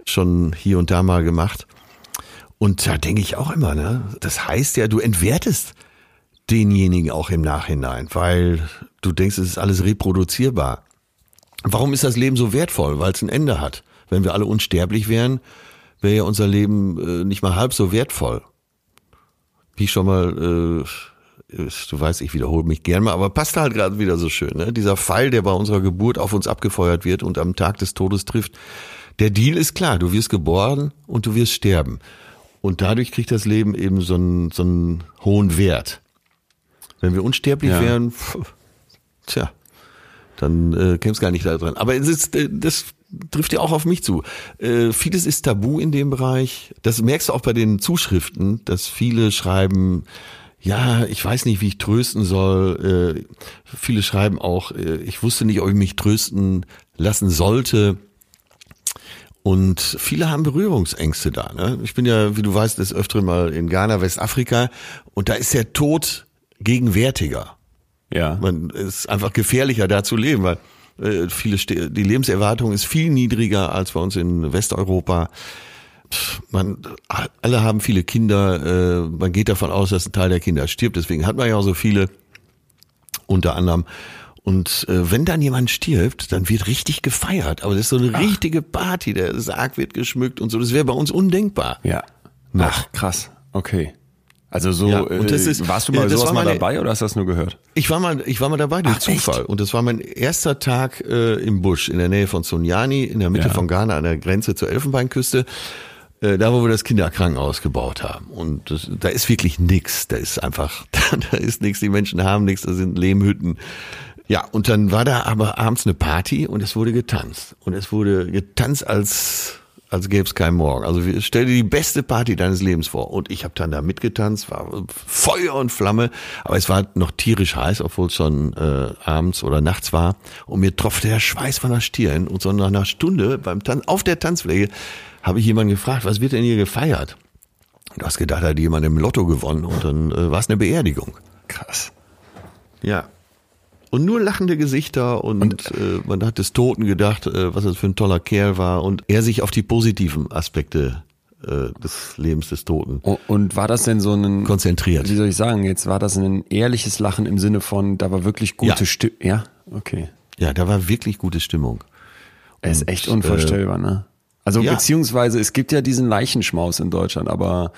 schon hier und da mal gemacht. Und da denke ich auch immer, ne? Das heißt ja, du entwertest denjenigen auch im Nachhinein, weil du denkst, es ist alles reproduzierbar. Warum ist das Leben so wertvoll? Weil es ein Ende hat. Wenn wir alle unsterblich wären, wäre ja unser Leben äh, nicht mal halb so wertvoll. Wie schon mal, äh, du weißt, ich wiederhole mich gern mal, aber passt halt gerade wieder so schön. Ne? Dieser Pfeil, der bei unserer Geburt auf uns abgefeuert wird und am Tag des Todes trifft. Der Deal ist klar, du wirst geboren und du wirst sterben. Und dadurch kriegt das Leben eben so einen, so einen hohen Wert. Wenn wir unsterblich ja. wären, pff, tja, dann äh, käme es gar nicht da dran. Aber es ist, äh, das trifft ja auch auf mich zu. Äh, vieles ist tabu in dem Bereich. Das merkst du auch bei den Zuschriften, dass viele schreiben, ja, ich weiß nicht, wie ich trösten soll. Äh, viele schreiben auch, äh, ich wusste nicht, ob ich mich trösten lassen sollte. Und viele haben Berührungsängste da. Ne? Ich bin ja, wie du weißt, des Öfteren mal in Ghana, Westafrika, und da ist der Tod gegenwärtiger. Ja. Man ist einfach gefährlicher da zu leben, weil äh, viele die Lebenserwartung ist viel niedriger als bei uns in Westeuropa. Man, alle haben viele Kinder. Äh, man geht davon aus, dass ein Teil der Kinder stirbt. Deswegen hat man ja auch so viele, unter anderem. Und äh, wenn dann jemand stirbt, dann wird richtig gefeiert. Aber das ist so eine Ach. richtige Party. Der Sarg wird geschmückt und so. Das wäre bei uns undenkbar. Ja. Ach, krass. Okay. Also so, Ja, und das äh, ist- warst du mal sowas war mal meine- dabei oder hast du das nur gehört? Ich war mal, ich war mal dabei durch Ach, echt? Zufall. Und das war mein erster Tag äh, im Busch in der Nähe von Sunyani, in der Mitte Ja. von Ghana an der Grenze zur Elfenbeinküste. Äh, da, wo wir das Kinderkrankenhaus gebaut haben. Und das, da ist wirklich nix. Da ist einfach, da ist nichts. Die Menschen haben nichts. Da sind Lehmhütten. Ja, und dann war da aber abends eine Party und es wurde getanzt. Und es wurde getanzt als als gäbe es keinen Morgen. Also stell dir die beste Party deines Lebens vor. Und ich habe dann da mitgetanzt, war Feuer und Flamme, aber es war noch tierisch heiß, obwohl es schon äh, abends oder nachts war. Und mir tropfte der Schweiß von der Stirn. Und so nach einer Stunde beim Tanz, auf der Tanzfläche habe ich jemanden gefragt, was wird denn hier gefeiert? Und du hast gedacht, da hat jemand im Lotto gewonnen und dann äh, war es eine Beerdigung. Krass. Ja. Und nur lachende Gesichter und, äh, man hat des Toten gedacht, äh, was das für ein toller Kerl war und er sich auf die positiven Aspekte äh, des Lebens des Toten Und war das denn so ein, konzentriert. wie soll ich sagen, jetzt war das ein ehrliches Lachen im Sinne von, da war wirklich gute Ja. Stimme, ja? Okay. Ja, da war wirklich gute Stimmung. Es ist Und, echt unvorstellbar, ne? Also ja. beziehungsweise es gibt ja diesen Leichenschmaus in Deutschland, aber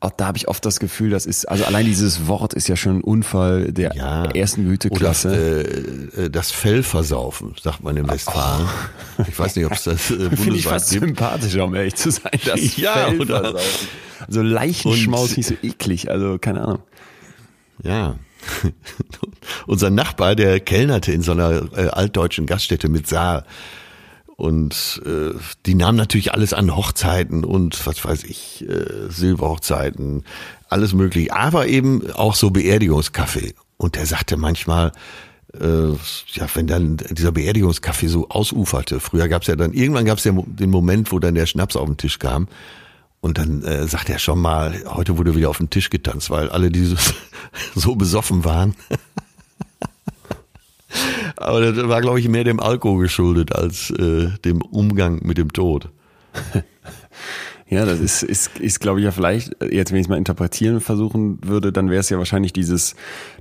auch da habe ich oft das Gefühl, das ist, also allein dieses Wort ist ja schon ein Unfall der Ja. ersten Güteklasse. Oder äh, äh, das Fell versaufen, sagt man im Westfalen. Ich weiß nicht, ob es das äh, Finde ich bundesweit fast gibt. sympathischer, um ehrlich zu sein. Das Ja, Fell oder- versaufen. Also Leichenschmaus nicht so eklig, also keine Ahnung. Ja. Unser Nachbar, der kellnerte in so einer äh, altdeutschen Gaststätte mit Saal. Und äh, die nahmen natürlich alles an Hochzeiten und was weiß ich, äh, Silberhochzeiten, alles möglich. Aber eben auch so Beerdigungskaffee. Und der sagte manchmal, äh, ja, wenn dann dieser Beerdigungskaffee so ausuferte, früher gab's ja dann, irgendwann gab's ja den Moment, wo dann der Schnaps auf den Tisch kam. Und dann äh, sagt er schon mal, heute wurde wieder auf den Tisch getanzt, weil alle, die so, so besoffen waren. Aber das war, glaube ich, mehr dem Alkohol geschuldet als äh, dem Umgang mit dem Tod. Ja, das ist, ist, ist glaube ich ja vielleicht, jetzt wenn ich es mal interpretieren versuchen würde, dann wäre es ja wahrscheinlich dieses,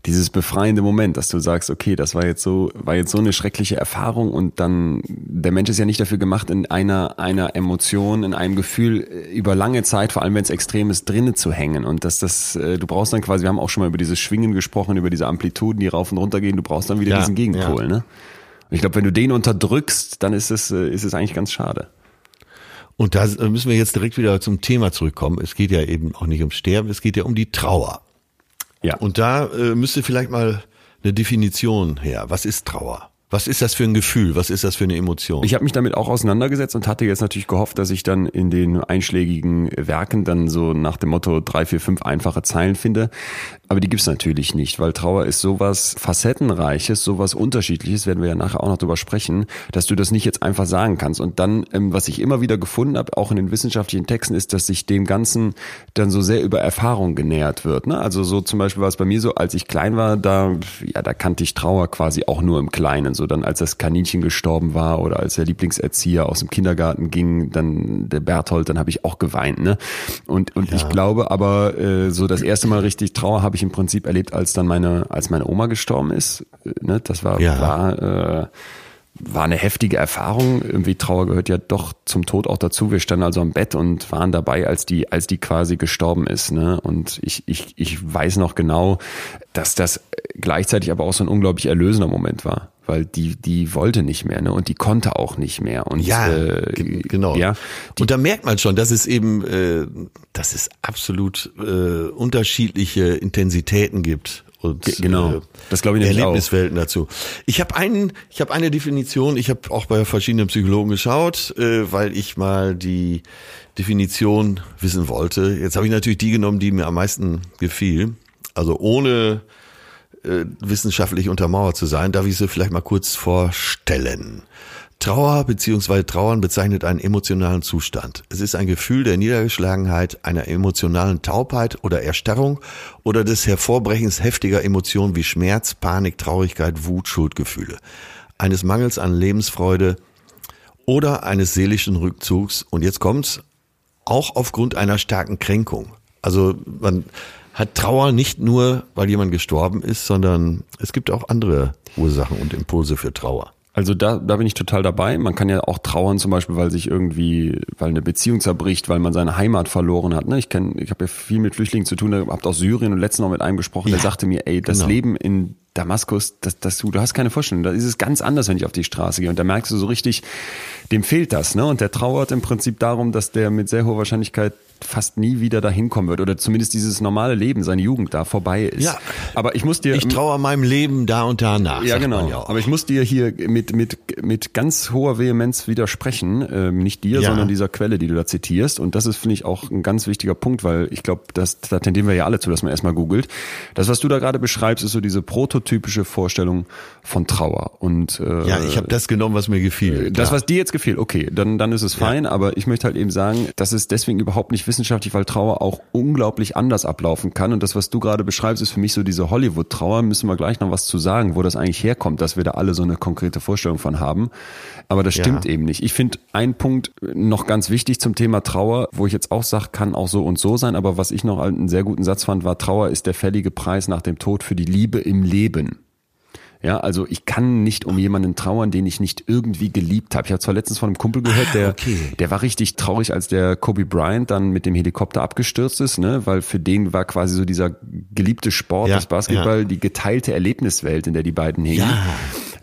dieses befreiende Moment, dass du sagst, okay, das war jetzt so, war jetzt so eine schreckliche Erfahrung und dann, der Mensch ist ja nicht dafür gemacht, in einer, einer Emotion, in einem Gefühl äh, über lange Zeit, vor allem wenn es extrem ist, drinnen zu hängen und dass das, äh, du brauchst dann quasi, wir haben auch schon mal über dieses Schwingen gesprochen, über diese Amplituden, die rauf und runter gehen, du brauchst dann wieder Ja, diesen Gegenpol, ja. ne? Und ich glaube, wenn du den unterdrückst, dann ist es, äh, ist es eigentlich ganz schade. Und da müssen wir jetzt direkt wieder zum Thema zurückkommen. Es geht ja eben auch nicht ums Sterben, es geht ja um die Trauer. Ja. Und da äh, müsste vielleicht mal eine Definition her. Was ist Trauer? Was ist das für ein Gefühl? Was ist das für eine Emotion? Ich habe mich damit auch auseinandergesetzt und hatte jetzt natürlich gehofft, dass ich dann in den einschlägigen Werken dann so nach dem Motto drei, vier, fünf einfache Zeilen finde. Aber die gibt's natürlich nicht, weil Trauer ist sowas Facettenreiches, sowas Unterschiedliches, werden wir ja nachher auch noch drüber sprechen, dass du das nicht jetzt einfach sagen kannst. Und dann, ähm, was ich immer wieder gefunden habe, auch in den wissenschaftlichen Texten, ist, dass sich dem Ganzen dann so sehr über Erfahrung genähert wird. Ne? Also so zum Beispiel war es bei mir so, als ich klein war, da, ja, da kannte ich Trauer quasi auch nur im Kleinen. So dann, als das Kaninchen gestorben war oder als der Lieblingserzieher aus dem Kindergarten ging, dann der Berthold, dann habe ich auch geweint. Ne? Und, und ich glaube aber, äh, so das erste Mal richtig Trauer habe ich im Prinzip erlebt, als dann meine, als meine Oma gestorben ist. Äh, Ne? Das war, Ja. war äh, war eine heftige Erfahrung. Irgendwie Trauer gehört ja doch zum Tod auch dazu. Wir standen also am Bett und waren dabei, als die, als die quasi gestorben ist. Ne? Und ich, ich, ich weiß noch genau, dass das gleichzeitig aber auch so ein unglaublich erlösender Moment war. Weil die, die wollte nicht mehr, ne? Und die konnte auch nicht mehr. Und Ja, äh, ge- genau. Ja, die, und da merkt man schon, dass es eben, äh, dass es absolut äh, unterschiedliche Intensitäten gibt. Und, Ge- genau. Äh, Das glaube ich nämlich auch. Erlebniswelten dazu. Ich habe einen, ich habe eine Definition. Ich habe auch bei verschiedenen Psychologen geschaut, äh, weil ich mal die Definition wissen wollte. Jetzt habe ich natürlich die genommen, die mir am meisten gefiel. Also ohne äh, wissenschaftlich untermauert zu sein, darf ich sie vielleicht mal kurz vorstellen. Trauer bzw. Trauern bezeichnet einen emotionalen Zustand. Es ist ein Gefühl der Niedergeschlagenheit, einer emotionalen Taubheit oder Erstarrung oder des Hervorbrechens heftiger Emotionen wie Schmerz, Panik, Traurigkeit, Wut, Schuldgefühle, eines Mangels an Lebensfreude oder eines seelischen Rückzugs. Und jetzt kommt's, auch aufgrund einer starken Kränkung. Also man hat Trauer nicht nur, weil jemand gestorben ist, sondern es gibt auch andere Ursachen und Impulse für Trauer. Also da, da bin ich total dabei. Man kann ja auch trauern, zum Beispiel, weil sich irgendwie, weil eine Beziehung zerbricht, weil man seine Heimat verloren hat. Ne? Ich kenn, ich habe ja viel mit Flüchtlingen zu tun, habt aus Syrien und letztens noch mit einem gesprochen, Ja, der sagte mir, ey, das genau. Leben in Damaskus, das, das, du, du hast keine Vorstellung. Da ist es ganz anders, wenn ich auf die Straße gehe. Und da merkst du so richtig, dem fehlt das. Ne? Und der trauert im Prinzip darum, dass der mit sehr hoher Wahrscheinlichkeit fast nie wieder dahin kommen wird. Oder zumindest dieses normale Leben, seine Jugend da vorbei ist. Ja. Aber ich muss dir. Ich traue meinem Leben da und da nach. Ja, genau. Ja. Aber ich muss dir hier mit, mit, mit ganz hoher Vehemenz widersprechen. Ähm, nicht dir, Ja. sondern dieser Quelle, die du da zitierst. Und das ist, finde ich, auch ein ganz wichtiger Punkt, weil ich glaube, das, da tendieren wir ja alle zu, dass man erstmal googelt. Das, was du da gerade beschreibst, ist so diese prototypische Vorstellung von Trauer. Und äh, ja, ich habe das genommen, was mir gefiel. das, was dir jetzt gefällt, okay, dann, dann ist es fein, aber ich möchte halt eben sagen, das ist deswegen überhaupt nicht wissenschaftlich, weil Trauer auch unglaublich anders ablaufen kann. Und das, was du gerade beschreibst, ist für mich so diese Hollywood-Trauer. Müssen wir gleich noch was zu sagen, wo das eigentlich herkommt, dass wir da alle so eine konkrete Vorstellung von haben. Aber das stimmt Ja. eben nicht. Ich finde ein Punkt noch ganz wichtig zum Thema Trauer, wo ich jetzt auch sage, kann auch so und so sein. Aber was ich noch einen sehr guten Satz fand, war, Trauer ist der fällige Preis nach dem Tod für die Liebe im Leben. Ja, also ich kann nicht um jemanden trauern, den ich nicht irgendwie geliebt habe. Ich habe zwar letztens von einem Kumpel gehört, der, okay. der war richtig traurig, als der Kobe Bryant dann mit dem Helikopter abgestürzt ist, ne, weil für den war quasi so dieser geliebte Sport, Ja, das Basketball, die geteilte Erlebniswelt, in der die beiden hingen. Ja.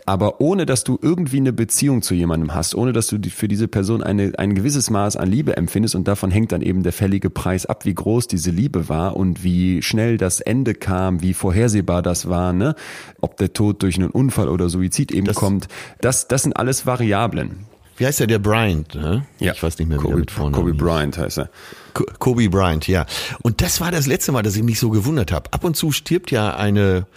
Aber ohne, dass du irgendwie eine Beziehung zu jemandem hast, ohne, dass du für diese Person eine, ein gewisses Maß an Liebe empfindest und davon hängt dann eben der fällige Preis ab, wie groß diese Liebe war und wie schnell das Ende kam, wie vorhersehbar das war, ne? Ob der Tod durch einen Unfall oder Suizid eben Das- kommt. Das, das sind alles Variablen. Wie heißt der, der Bryant? Ne? Ich weiß nicht mehr, wie Kobe, er mit Vornamen Kobe. Bryant heißt er. Ko- Kobe Bryant, ja. Und das war das letzte Mal, dass ich mich so gewundert habe. Ab und zu stirbt ja eine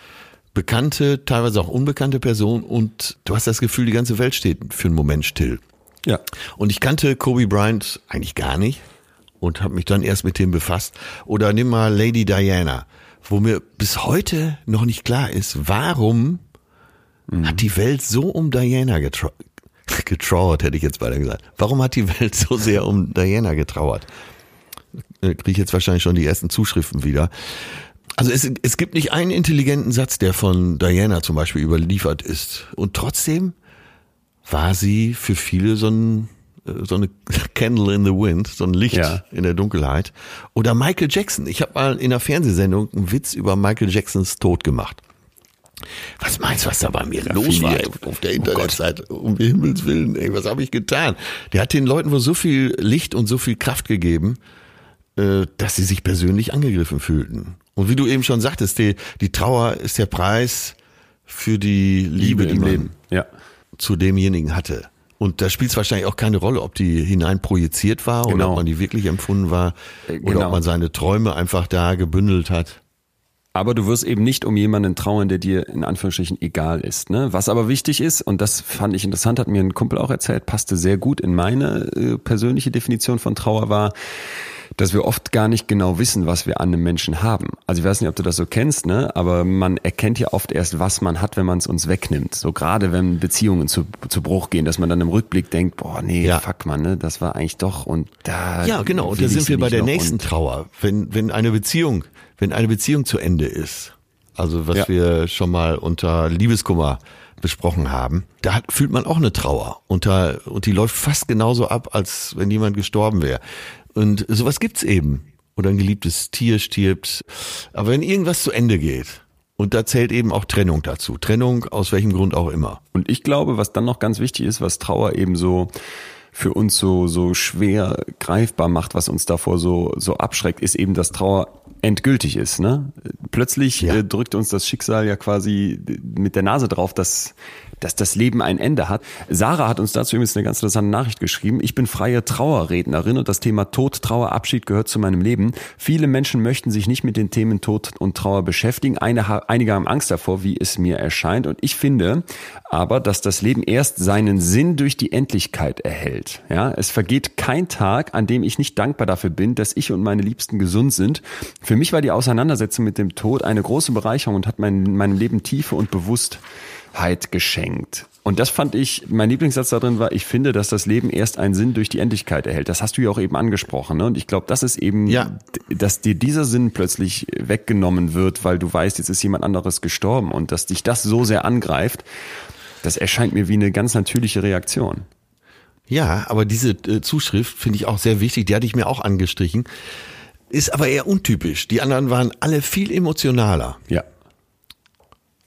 bekannte, teilweise auch unbekannte Person und du hast das Gefühl, die ganze Welt steht für einen Moment still. Ja. Und ich kannte Kobe Bryant eigentlich gar nicht und habe mich dann erst mit dem befasst. Oder nimm mal Lady Diana, wo mir bis heute noch nicht klar ist, warum hat die Welt so um Diana getrau getrauert, hätte ich jetzt beinahe gesagt. Warum hat die Welt so sehr um Diana getrauert? Kriege ich jetzt wahrscheinlich schon die ersten Zuschriften wieder. Also es, es gibt nicht einen intelligenten Satz, der von Diana zum Beispiel überliefert ist. Und trotzdem war sie für viele so ein äh, so eine Candle in the Wind, so ein Licht Ja. in der Dunkelheit. Oder Michael Jackson. Ich habe mal in einer Fernsehsendung einen Witz über Michael Jacksons Tod gemacht. Was meinst du, was da bei mir los war auf der Internetseite? Um Himmels Willen, ey, was habe ich getan? Der hat den Leuten wohl so viel Licht und so viel Kraft gegeben, dass sie sich persönlich angegriffen fühlten. Und wie du eben schon sagtest, die, die Trauer ist der Preis für die Liebe, die im man Leben. Ja. zu demjenigen hatte. Und da spielt es wahrscheinlich auch keine Rolle, ob die hinein projiziert war oder Genau. ob man die wirklich empfunden war Äh, oder genau. ob man seine Träume einfach da gebündelt hat. Aber du wirst eben nicht um jemanden trauern, der dir in Anführungsstrichen egal ist. Ne? Was aber wichtig ist, und das fand ich interessant, hat mir ein Kumpel auch erzählt, passte sehr gut in meine äh, persönliche Definition von Trauer war, dass wir oft gar nicht genau wissen, was wir an einem Menschen haben. Also ich weiß nicht, ob du das so kennst, ne? aber man erkennt ja oft erst, was man hat, wenn man es uns wegnimmt. So gerade wenn Beziehungen zu, zu Bruch gehen, dass man dann im Rückblick denkt, boah, nee, Ja. fuck man, ne? das war eigentlich doch und da. Ja, genau. Und da sind wir bei der nächsten Trauer. Wenn, wenn eine Beziehung, wenn eine Beziehung zu Ende ist, also was Ja. wir schon mal unter Liebeskummer besprochen haben, da fühlt man auch eine Trauer. Und, da, und die läuft fast genauso ab, als wenn jemand gestorben wäre. Und sowas gibt's eben. Oder ein geliebtes Tier stirbt. Aber wenn irgendwas zu Ende geht, und da zählt eben auch Trennung dazu. Trennung aus welchem Grund auch immer. Und ich glaube, was dann noch ganz wichtig ist, was Trauer eben so für uns so, so schwer greifbar macht, was uns davor so, so abschreckt, ist eben, dass Trauer endgültig ist. Ne? Plötzlich Ja. äh, drückt uns das Schicksal ja quasi mit der Nase drauf, dass, dass das Leben ein Ende hat. Sarah hat uns dazu übrigens eine ganz interessante Nachricht geschrieben. Ich bin freie Trauerrednerin und das Thema Tod, Trauer, Abschied gehört zu meinem Leben. Viele Menschen möchten sich nicht mit den Themen Tod und Trauer beschäftigen. Eine, einige haben Angst davor, wie es mir erscheint. Und ich finde aber, dass das Leben erst seinen Sinn durch die Endlichkeit erhält. Ja, es vergeht kein Tag, an dem ich nicht dankbar dafür bin, dass ich und meine Liebsten gesund sind. Für mich war die Auseinandersetzung mit dem Tod eine große Bereicherung und hat mein, meinem Leben Tiefe und Bewusstheit geschenkt. Und das fand ich, mein Lieblingssatz da drin war, ich finde, dass das Leben erst einen Sinn durch die Endlichkeit erhält. Das hast du ja auch eben angesprochen. Ne? Und ich glaube, das ist eben, Ja. dass dir dieser Sinn plötzlich weggenommen wird, weil du weißt, jetzt ist jemand anderes gestorben und dass dich das so sehr angreift. Das erscheint mir wie eine ganz natürliche Reaktion. Ja, aber diese äh, Zuschrift finde ich auch sehr wichtig, die hatte ich mir auch angestrichen. Ist aber eher untypisch. Die anderen waren alle viel emotionaler. Ja.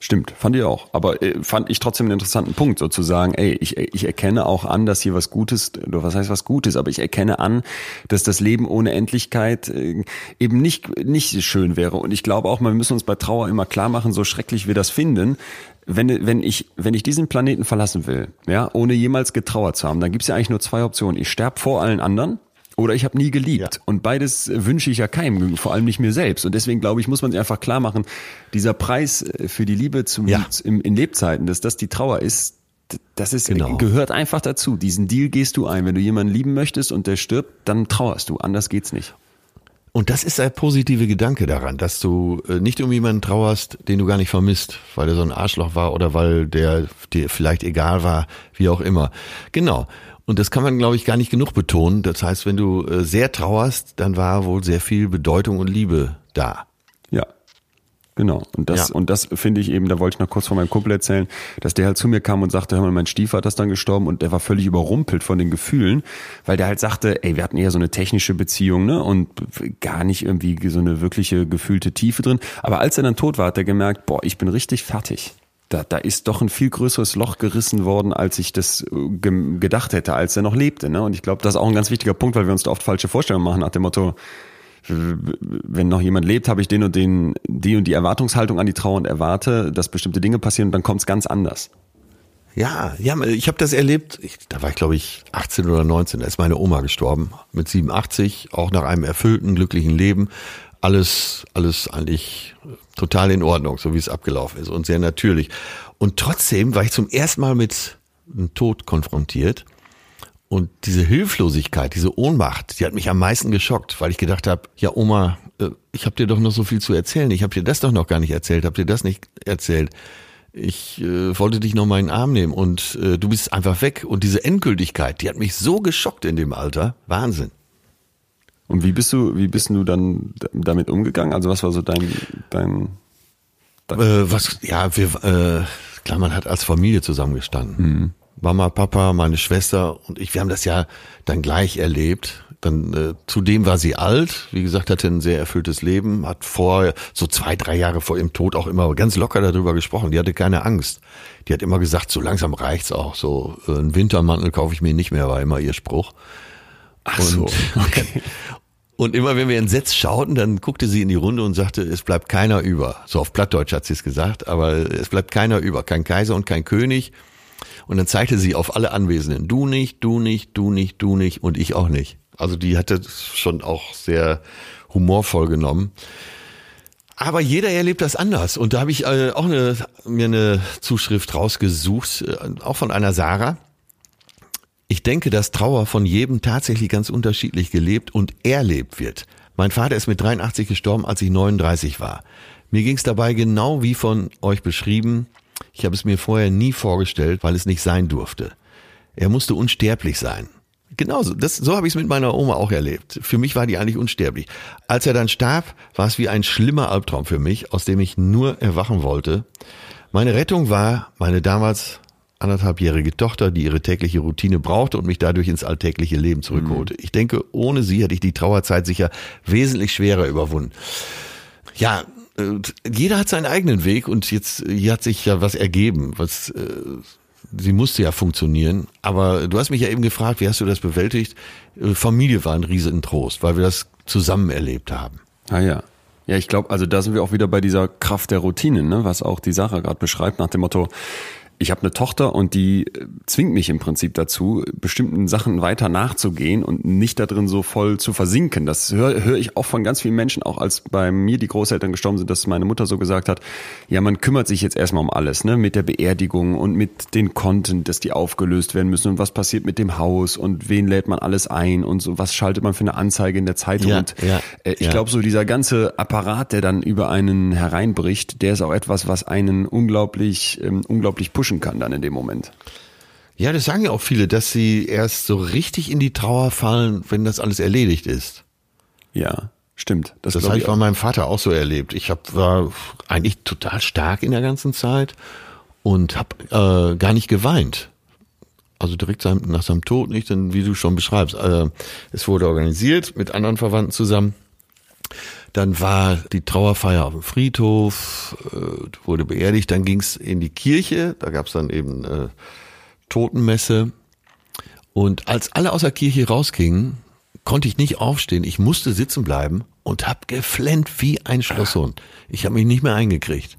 Stimmt, fand ich auch. Aber äh, fand ich trotzdem einen interessanten Punkt, sozusagen, ey, ich, ich erkenne auch an, dass hier was Gutes, oder was heißt was Gutes, aber ich erkenne an, dass das Leben ohne Endlichkeit äh, eben nicht, nicht schön wäre. Und ich glaube auch, wir müssen uns bei Trauer immer klar machen, so schrecklich wir das finden, wenn, wenn ich, wenn ich diesen Planeten verlassen will, ja, ohne jemals getrauert zu haben, dann gibt's ja eigentlich nur zwei Optionen. Ich sterbe vor allen anderen oder ich habe nie geliebt. Ja. Und beides wünsche ich ja keinem, vor allem nicht mir selbst. Und deswegen glaube ich, muss man sich einfach klar machen, dieser Preis äh, für die Liebe zum ja. in, in Lebzeiten, dass das die Trauer ist, das ist, genau. gehört einfach dazu. Diesen Deal gehst du ein. Wenn du jemanden lieben möchtest und der stirbt, dann trauerst du. Anders geht's nicht. Und das ist der positive Gedanke daran, dass du äh, nicht um jemanden trauerst, den du gar nicht vermisst, weil er so ein Arschloch war oder weil der dir vielleicht egal war, wie auch immer. Genau. Und das kann man, glaube ich, gar nicht genug betonen. Das heißt, wenn du äh, sehr trauerst, dann war wohl sehr viel Bedeutung und Liebe da. Ja. Genau. Und das, ja. und das finde ich eben, da wollte ich noch kurz von meinem Kumpel erzählen, dass der halt zu mir kam und sagte, hör mal, mein Stiefvater ist dann gestorben und der war völlig überrumpelt von den Gefühlen, weil der halt sagte, ey, wir hatten eher so eine technische Beziehung, ne, und gar nicht irgendwie so eine wirkliche gefühlte Tiefe drin. Aber als er dann tot war, hat er gemerkt, boah, ich bin richtig fertig da, da ist doch ein viel größeres Loch gerissen worden, als ich das äh, ge gedacht hätte, als er noch lebte. Ne? Und ich glaube, das ist auch ein ganz wichtiger Punkt, weil wir uns da oft falsche Vorstellungen machen nach dem Motto, wenn noch jemand lebt, habe ich den und den, die und die Erwartungshaltung an die Trauer und erwarte, dass bestimmte Dinge passieren und dann kommt es ganz anders. Ja, ja, ich habe das erlebt. Ich, da war ich glaube ich 18 oder 19. Da ist meine Oma gestorben mit 87, auch nach einem erfüllten, glücklichen Leben alles, alles eigentlich total in Ordnung, so wie es abgelaufen ist und sehr natürlich. Und trotzdem war ich zum ersten Mal mit einem Tod konfrontiert. Und diese Hilflosigkeit, diese Ohnmacht, die hat mich am meisten geschockt, weil ich gedacht habe, ja Oma, äh, ich habe dir doch noch so viel zu erzählen. Ich habe dir das doch noch gar nicht erzählt, habe dir das nicht erzählt. Ich äh, wollte dich noch mal in den Arm nehmen und äh, du bist einfach weg. Und diese Endgültigkeit, die hat mich so geschockt in dem Alter. Wahnsinn. Und wie bist du, wie bist du dann damit umgegangen? Also was war so dein, dein, dein äh, was, ja, wir, äh, klar, man hat als Familie zusammengestanden. Mhm. Mama, Papa, meine Schwester und ich, wir haben das ja dann gleich erlebt. Dann äh, zudem war sie alt, wie gesagt, hatte ein sehr erfülltes Leben, hat vor so zwei, drei Jahre vor ihrem Tod auch immer ganz locker darüber gesprochen. Die hatte keine Angst. Die hat immer gesagt, so langsam reicht's auch. So äh, einen Wintermantel kaufe ich mir nicht mehr, war immer ihr Spruch. Ach so, okay. Und immer wenn wir entsetzt schauten, dann guckte sie in die Runde und sagte, es bleibt keiner über. So auf Plattdeutsch hat sie es gesagt, aber es bleibt keiner über. Kein Kaiser und kein König. Und dann zeigte sie auf alle Anwesenden, du nicht, du nicht, du nicht, du nicht und ich auch nicht. Also die hatte schon auch sehr humorvoll genommen. Aber jeder erlebt das anders. Und da habe ich äh, auch eine, mir eine Zuschrift rausgesucht, äh, auch von einer Sarah. Ich denke, dass Trauer von jedem tatsächlich ganz unterschiedlich gelebt und erlebt wird. Mein Vater ist mit 83 gestorben, als ich 39 war. Mir ging es dabei genau wie von euch beschrieben. Ich habe es mir vorher nie vorgestellt, weil es nicht sein durfte. Er musste unsterblich sein. Genauso, das, so habe ich es mit meiner Oma auch erlebt. Für mich war die eigentlich unsterblich. Als er dann starb, war es wie ein schlimmer Albtraum für mich, aus dem ich nur erwachen wollte. Meine Rettung war meine damals anderthalbjährige Tochter, die ihre tägliche Routine brauchte und mich dadurch ins alltägliche Leben zurückholte. Mhm. Ich denke, ohne sie hätte ich die Trauerzeit sicher wesentlich schwerer überwunden. Ja, äh, jeder hat seinen eigenen Weg und jetzt hier hat sich ja was ergeben, was äh, sie musste ja funktionieren. Aber du hast mich ja eben gefragt, wie hast du das bewältigt? Äh, Familie war ein Riesentrost, weil wir das zusammen erlebt haben. Ah ja. Ja, ich glaube, also da sind wir auch wieder bei dieser Kraft der Routine, ne? was auch die Sache gerade beschreibt, nach dem Motto, ich habe eine Tochter und die äh, zwingt mich im Prinzip dazu, bestimmten Sachen weiter nachzugehen und nicht da drin so voll zu versinken. Das höre hör ich auch von ganz vielen Menschen, auch als bei mir die Großeltern gestorben sind, dass meine Mutter so gesagt hat, ja, man kümmert sich jetzt erstmal um alles, ne, mit der Beerdigung und mit den Konten, dass die aufgelöst werden müssen und was passiert mit dem Haus und wen lädt man alles ein und so, was schaltet man für eine Anzeige in der Zeitung. Ja, und ja, äh, ich ja. glaube, so dieser ganze Apparat, der dann über einen hereinbricht, der ist auch etwas, was einen unglaublich, ähm, unglaublich pushen kann dann in dem Moment. Ja, das sagen ja auch viele, dass sie erst so richtig in die Trauer fallen, wenn das alles erledigt ist. Ja, stimmt. Das, das habe ich bei meinem Vater auch so erlebt. Ich hab, war eigentlich total stark in der ganzen Zeit und habe äh, gar nicht geweint. Also direkt nach seinem Tod nicht, denn wie du schon beschreibst, äh, es wurde organisiert mit anderen Verwandten zusammen. Dann war die Trauerfeier auf dem Friedhof, äh, wurde beerdigt, dann ging's in die Kirche, da gab's dann eben äh, Totenmesse. Und als alle aus der Kirche rausgingen, konnte ich nicht aufstehen. Ich musste sitzen bleiben und hab geflennt wie ein Schlosshund. Ich habe mich nicht mehr eingekriegt.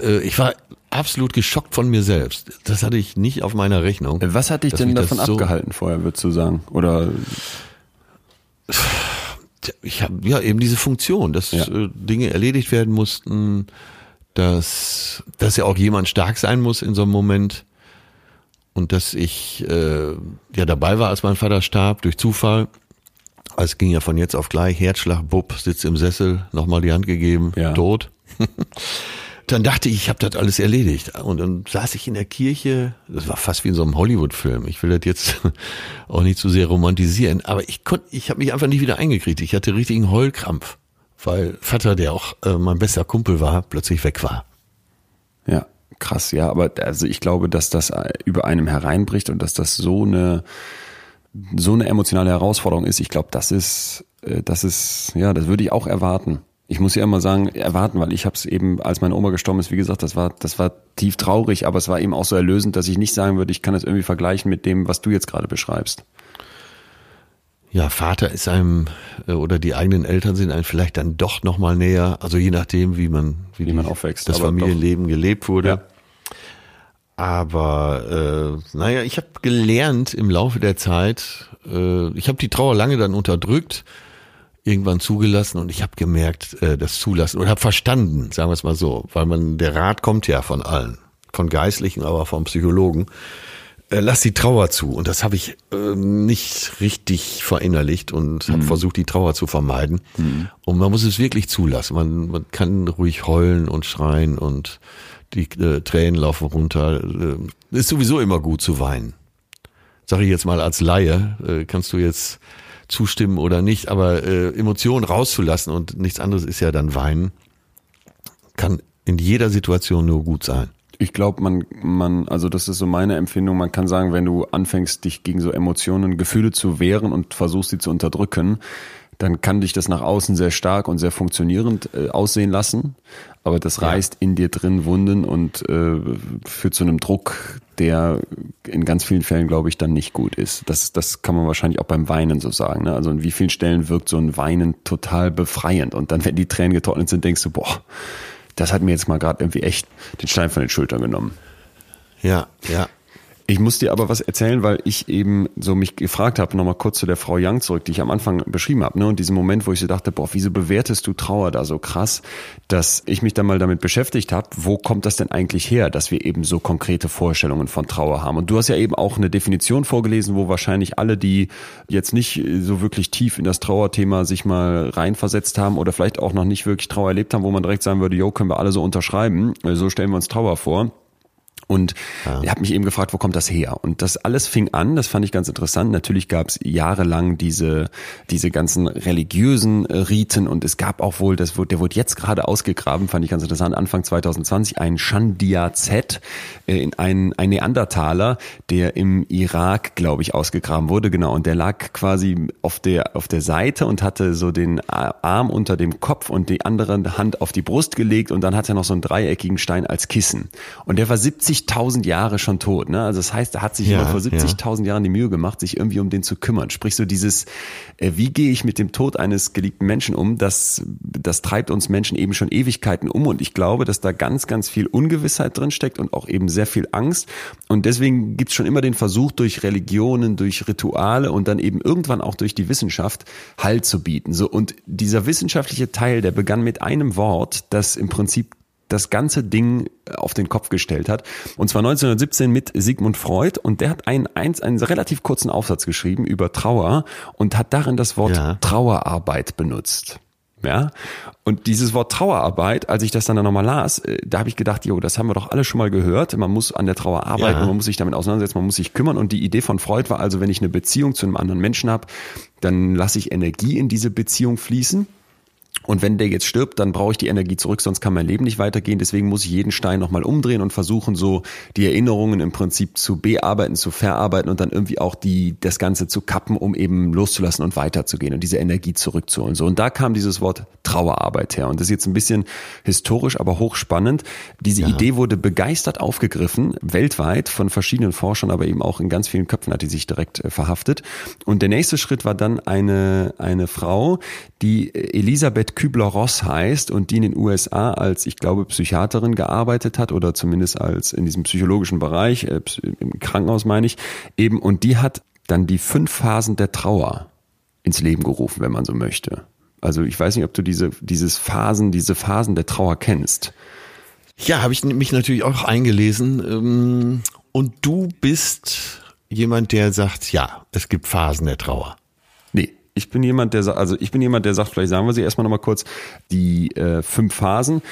Äh, ich war absolut geschockt von mir selbst. Das hatte ich nicht auf meiner Rechnung. Was hat dich denn davon so abgehalten vorher, würdest du sagen? Oder ich habe ja eben diese Funktion, dass ja. Äh, Dinge erledigt werden mussten, dass dass ja auch jemand stark sein muss in so einem Moment und dass ich äh, ja dabei war, als mein Vater starb durch Zufall. Es ging ja von jetzt auf gleich Herzschlag, Bub, sitzt im Sessel, nochmal die Hand gegeben, ja. tot. dann dachte ich, ich habe das alles erledigt. Und dann saß ich in der Kirche, das war fast wie in so einem Hollywood-Film. Ich will das jetzt auch nicht zu sehr romantisieren, aber ich konnte, ich habe mich einfach nicht wieder eingekriegt. Ich hatte richtigen Heulkrampf, weil Vater, der auch äh, mein bester Kumpel war, plötzlich weg war. Ja, krass, ja, aber also ich glaube, dass das äh, über einem hereinbricht und dass das so eine so eine emotionale Herausforderung ist. Ich glaube, das ist äh, das ist ja, das würde ich auch erwarten ich muss ja immer sagen, erwarten, weil ich habe es eben, als meine Oma gestorben ist, wie gesagt, das war, das war tief traurig, aber es war eben auch so erlösend, dass ich nicht sagen würde, ich kann das irgendwie vergleichen mit dem, was du jetzt gerade beschreibst. Ja, Vater ist einem äh, oder die eigenen Eltern sind einem vielleicht dann doch noch mal näher, also je nachdem, wie man wie, wie man aufwächst, das Familienleben doch. gelebt wurde. Ja. Aber äh, naja, ich habe gelernt im Laufe der Zeit, äh, ich habe die Trauer lange dann unterdrückt irgendwann zugelassen und ich habe gemerkt, äh, das Zulassen oder habe verstanden, sagen wir es mal so, weil man der Rat kommt ja von allen, von Geistlichen, aber vom Psychologen. Äh, lass die Trauer zu und das habe ich äh, nicht richtig verinnerlicht und habe mhm. versucht, die Trauer zu vermeiden. Mhm. Und man muss es wirklich zulassen. Man, man kann ruhig heulen und schreien und die äh, Tränen laufen runter. Äh, ist sowieso immer gut zu weinen. Sag ich jetzt mal als Laie, äh, kannst du jetzt zustimmen oder nicht, aber äh, Emotionen rauszulassen und nichts anderes ist ja dann Weinen, kann in jeder Situation nur gut sein. Ich glaube, man, man, also das ist so meine Empfindung. Man kann sagen, wenn du anfängst, dich gegen so Emotionen, Gefühle zu wehren und versuchst, sie zu unterdrücken, dann kann dich das nach außen sehr stark und sehr funktionierend äh, aussehen lassen. Aber das reißt in dir drin Wunden und äh, führt zu einem Druck, der in ganz vielen Fällen, glaube ich, dann nicht gut ist. Das, das kann man wahrscheinlich auch beim Weinen so sagen. Ne? Also in wie vielen Stellen wirkt so ein Weinen total befreiend. Und dann, wenn die Tränen getrocknet sind, denkst du, boah, das hat mir jetzt mal gerade irgendwie echt den Stein von den Schultern genommen. Ja, ja. Ich muss dir aber was erzählen, weil ich eben so mich gefragt habe, nochmal kurz zu der Frau Young zurück, die ich am Anfang beschrieben habe. Ne? Und diesen Moment, wo ich so dachte, boah, wieso bewertest du Trauer da so krass, dass ich mich dann mal damit beschäftigt habe, wo kommt das denn eigentlich her, dass wir eben so konkrete Vorstellungen von Trauer haben. Und du hast ja eben auch eine Definition vorgelesen, wo wahrscheinlich alle, die jetzt nicht so wirklich tief in das Trauerthema sich mal reinversetzt haben oder vielleicht auch noch nicht wirklich Trauer erlebt haben, wo man direkt sagen würde, jo, können wir alle so unterschreiben, so stellen wir uns Trauer vor. Und ja. ich habe mich eben gefragt, wo kommt das her? Und das alles fing an, das fand ich ganz interessant. Natürlich gab es jahrelang diese, diese ganzen religiösen äh, Riten und es gab auch wohl, das wurde, der wurde jetzt gerade ausgegraben, fand ich ganz interessant, Anfang 2020, ein Shandia Z, äh, in ein, ein Neandertaler, der im Irak, glaube ich, ausgegraben wurde, genau. Und der lag quasi auf der, auf der Seite und hatte so den Arm unter dem Kopf und die andere Hand auf die Brust gelegt und dann hat er noch so einen dreieckigen Stein als Kissen. Und der war 70 70.000 Jahre schon tot. Ne? Also das heißt, er hat sich ja, vor 70.000 ja. Jahren die Mühe gemacht, sich irgendwie um den zu kümmern. Sprich so dieses, äh, wie gehe ich mit dem Tod eines geliebten Menschen um, das, das treibt uns Menschen eben schon Ewigkeiten um. Und ich glaube, dass da ganz, ganz viel Ungewissheit drin steckt und auch eben sehr viel Angst. Und deswegen gibt's schon immer den Versuch, durch Religionen, durch Rituale und dann eben irgendwann auch durch die Wissenschaft Halt zu bieten. So, und dieser wissenschaftliche Teil, der begann mit einem Wort, das im Prinzip das ganze Ding auf den Kopf gestellt hat. Und zwar 1917 mit Sigmund Freud. Und der hat einen, einen, einen relativ kurzen Aufsatz geschrieben über Trauer und hat darin das Wort ja. Trauerarbeit benutzt. Ja, und dieses Wort Trauerarbeit, als ich das dann nochmal las, äh, da habe ich gedacht, jo, das haben wir doch alle schon mal gehört. Man muss an der Trauer arbeiten, ja. man muss sich damit auseinandersetzen, man muss sich kümmern. Und die Idee von Freud war also, wenn ich eine Beziehung zu einem anderen Menschen habe, dann lasse ich Energie in diese Beziehung fließen Und wenn der jetzt stirbt, dann brauche ich die Energie zurück, sonst kann mein Leben nicht weitergehen. Deswegen muss ich jeden Stein nochmal umdrehen und versuchen, so die Erinnerungen im Prinzip zu bearbeiten, zu verarbeiten und dann irgendwie auch die, das Ganze zu kappen, um eben loszulassen und weiterzugehen und diese Energie zurückzuholen. So. Und da kam dieses Wort Trauerarbeit her. Und das ist jetzt ein bisschen historisch, aber hochspannend. Diese ja. Idee wurde begeistert aufgegriffen, weltweit von verschiedenen Forschern, aber eben auch in ganz vielen Köpfen hat die sich direkt äh, verhaftet. Und der nächste Schritt war dann eine, eine Frau, die Elisabeth Kübler-Ross heißt und die in den USA als, ich glaube, Psychiaterin gearbeitet hat oder zumindest als in diesem psychologischen Bereich, äh, im Krankenhaus meine ich, eben, und die hat dann die fünf Phasen der Trauer ins Leben gerufen, wenn man so möchte. Also ich weiß nicht, ob du diese, dieses Phasen, diese Phasen der Trauer kennst. Ja, habe ich mich natürlich auch eingelesen. Ähm, und du bist jemand, der sagt, ja, es gibt Phasen der Trauer. Ich bin jemand, der also ich bin jemand, der sagt, vielleicht sagen wir sie erstmal nochmal kurz, die äh, fünf Phasen.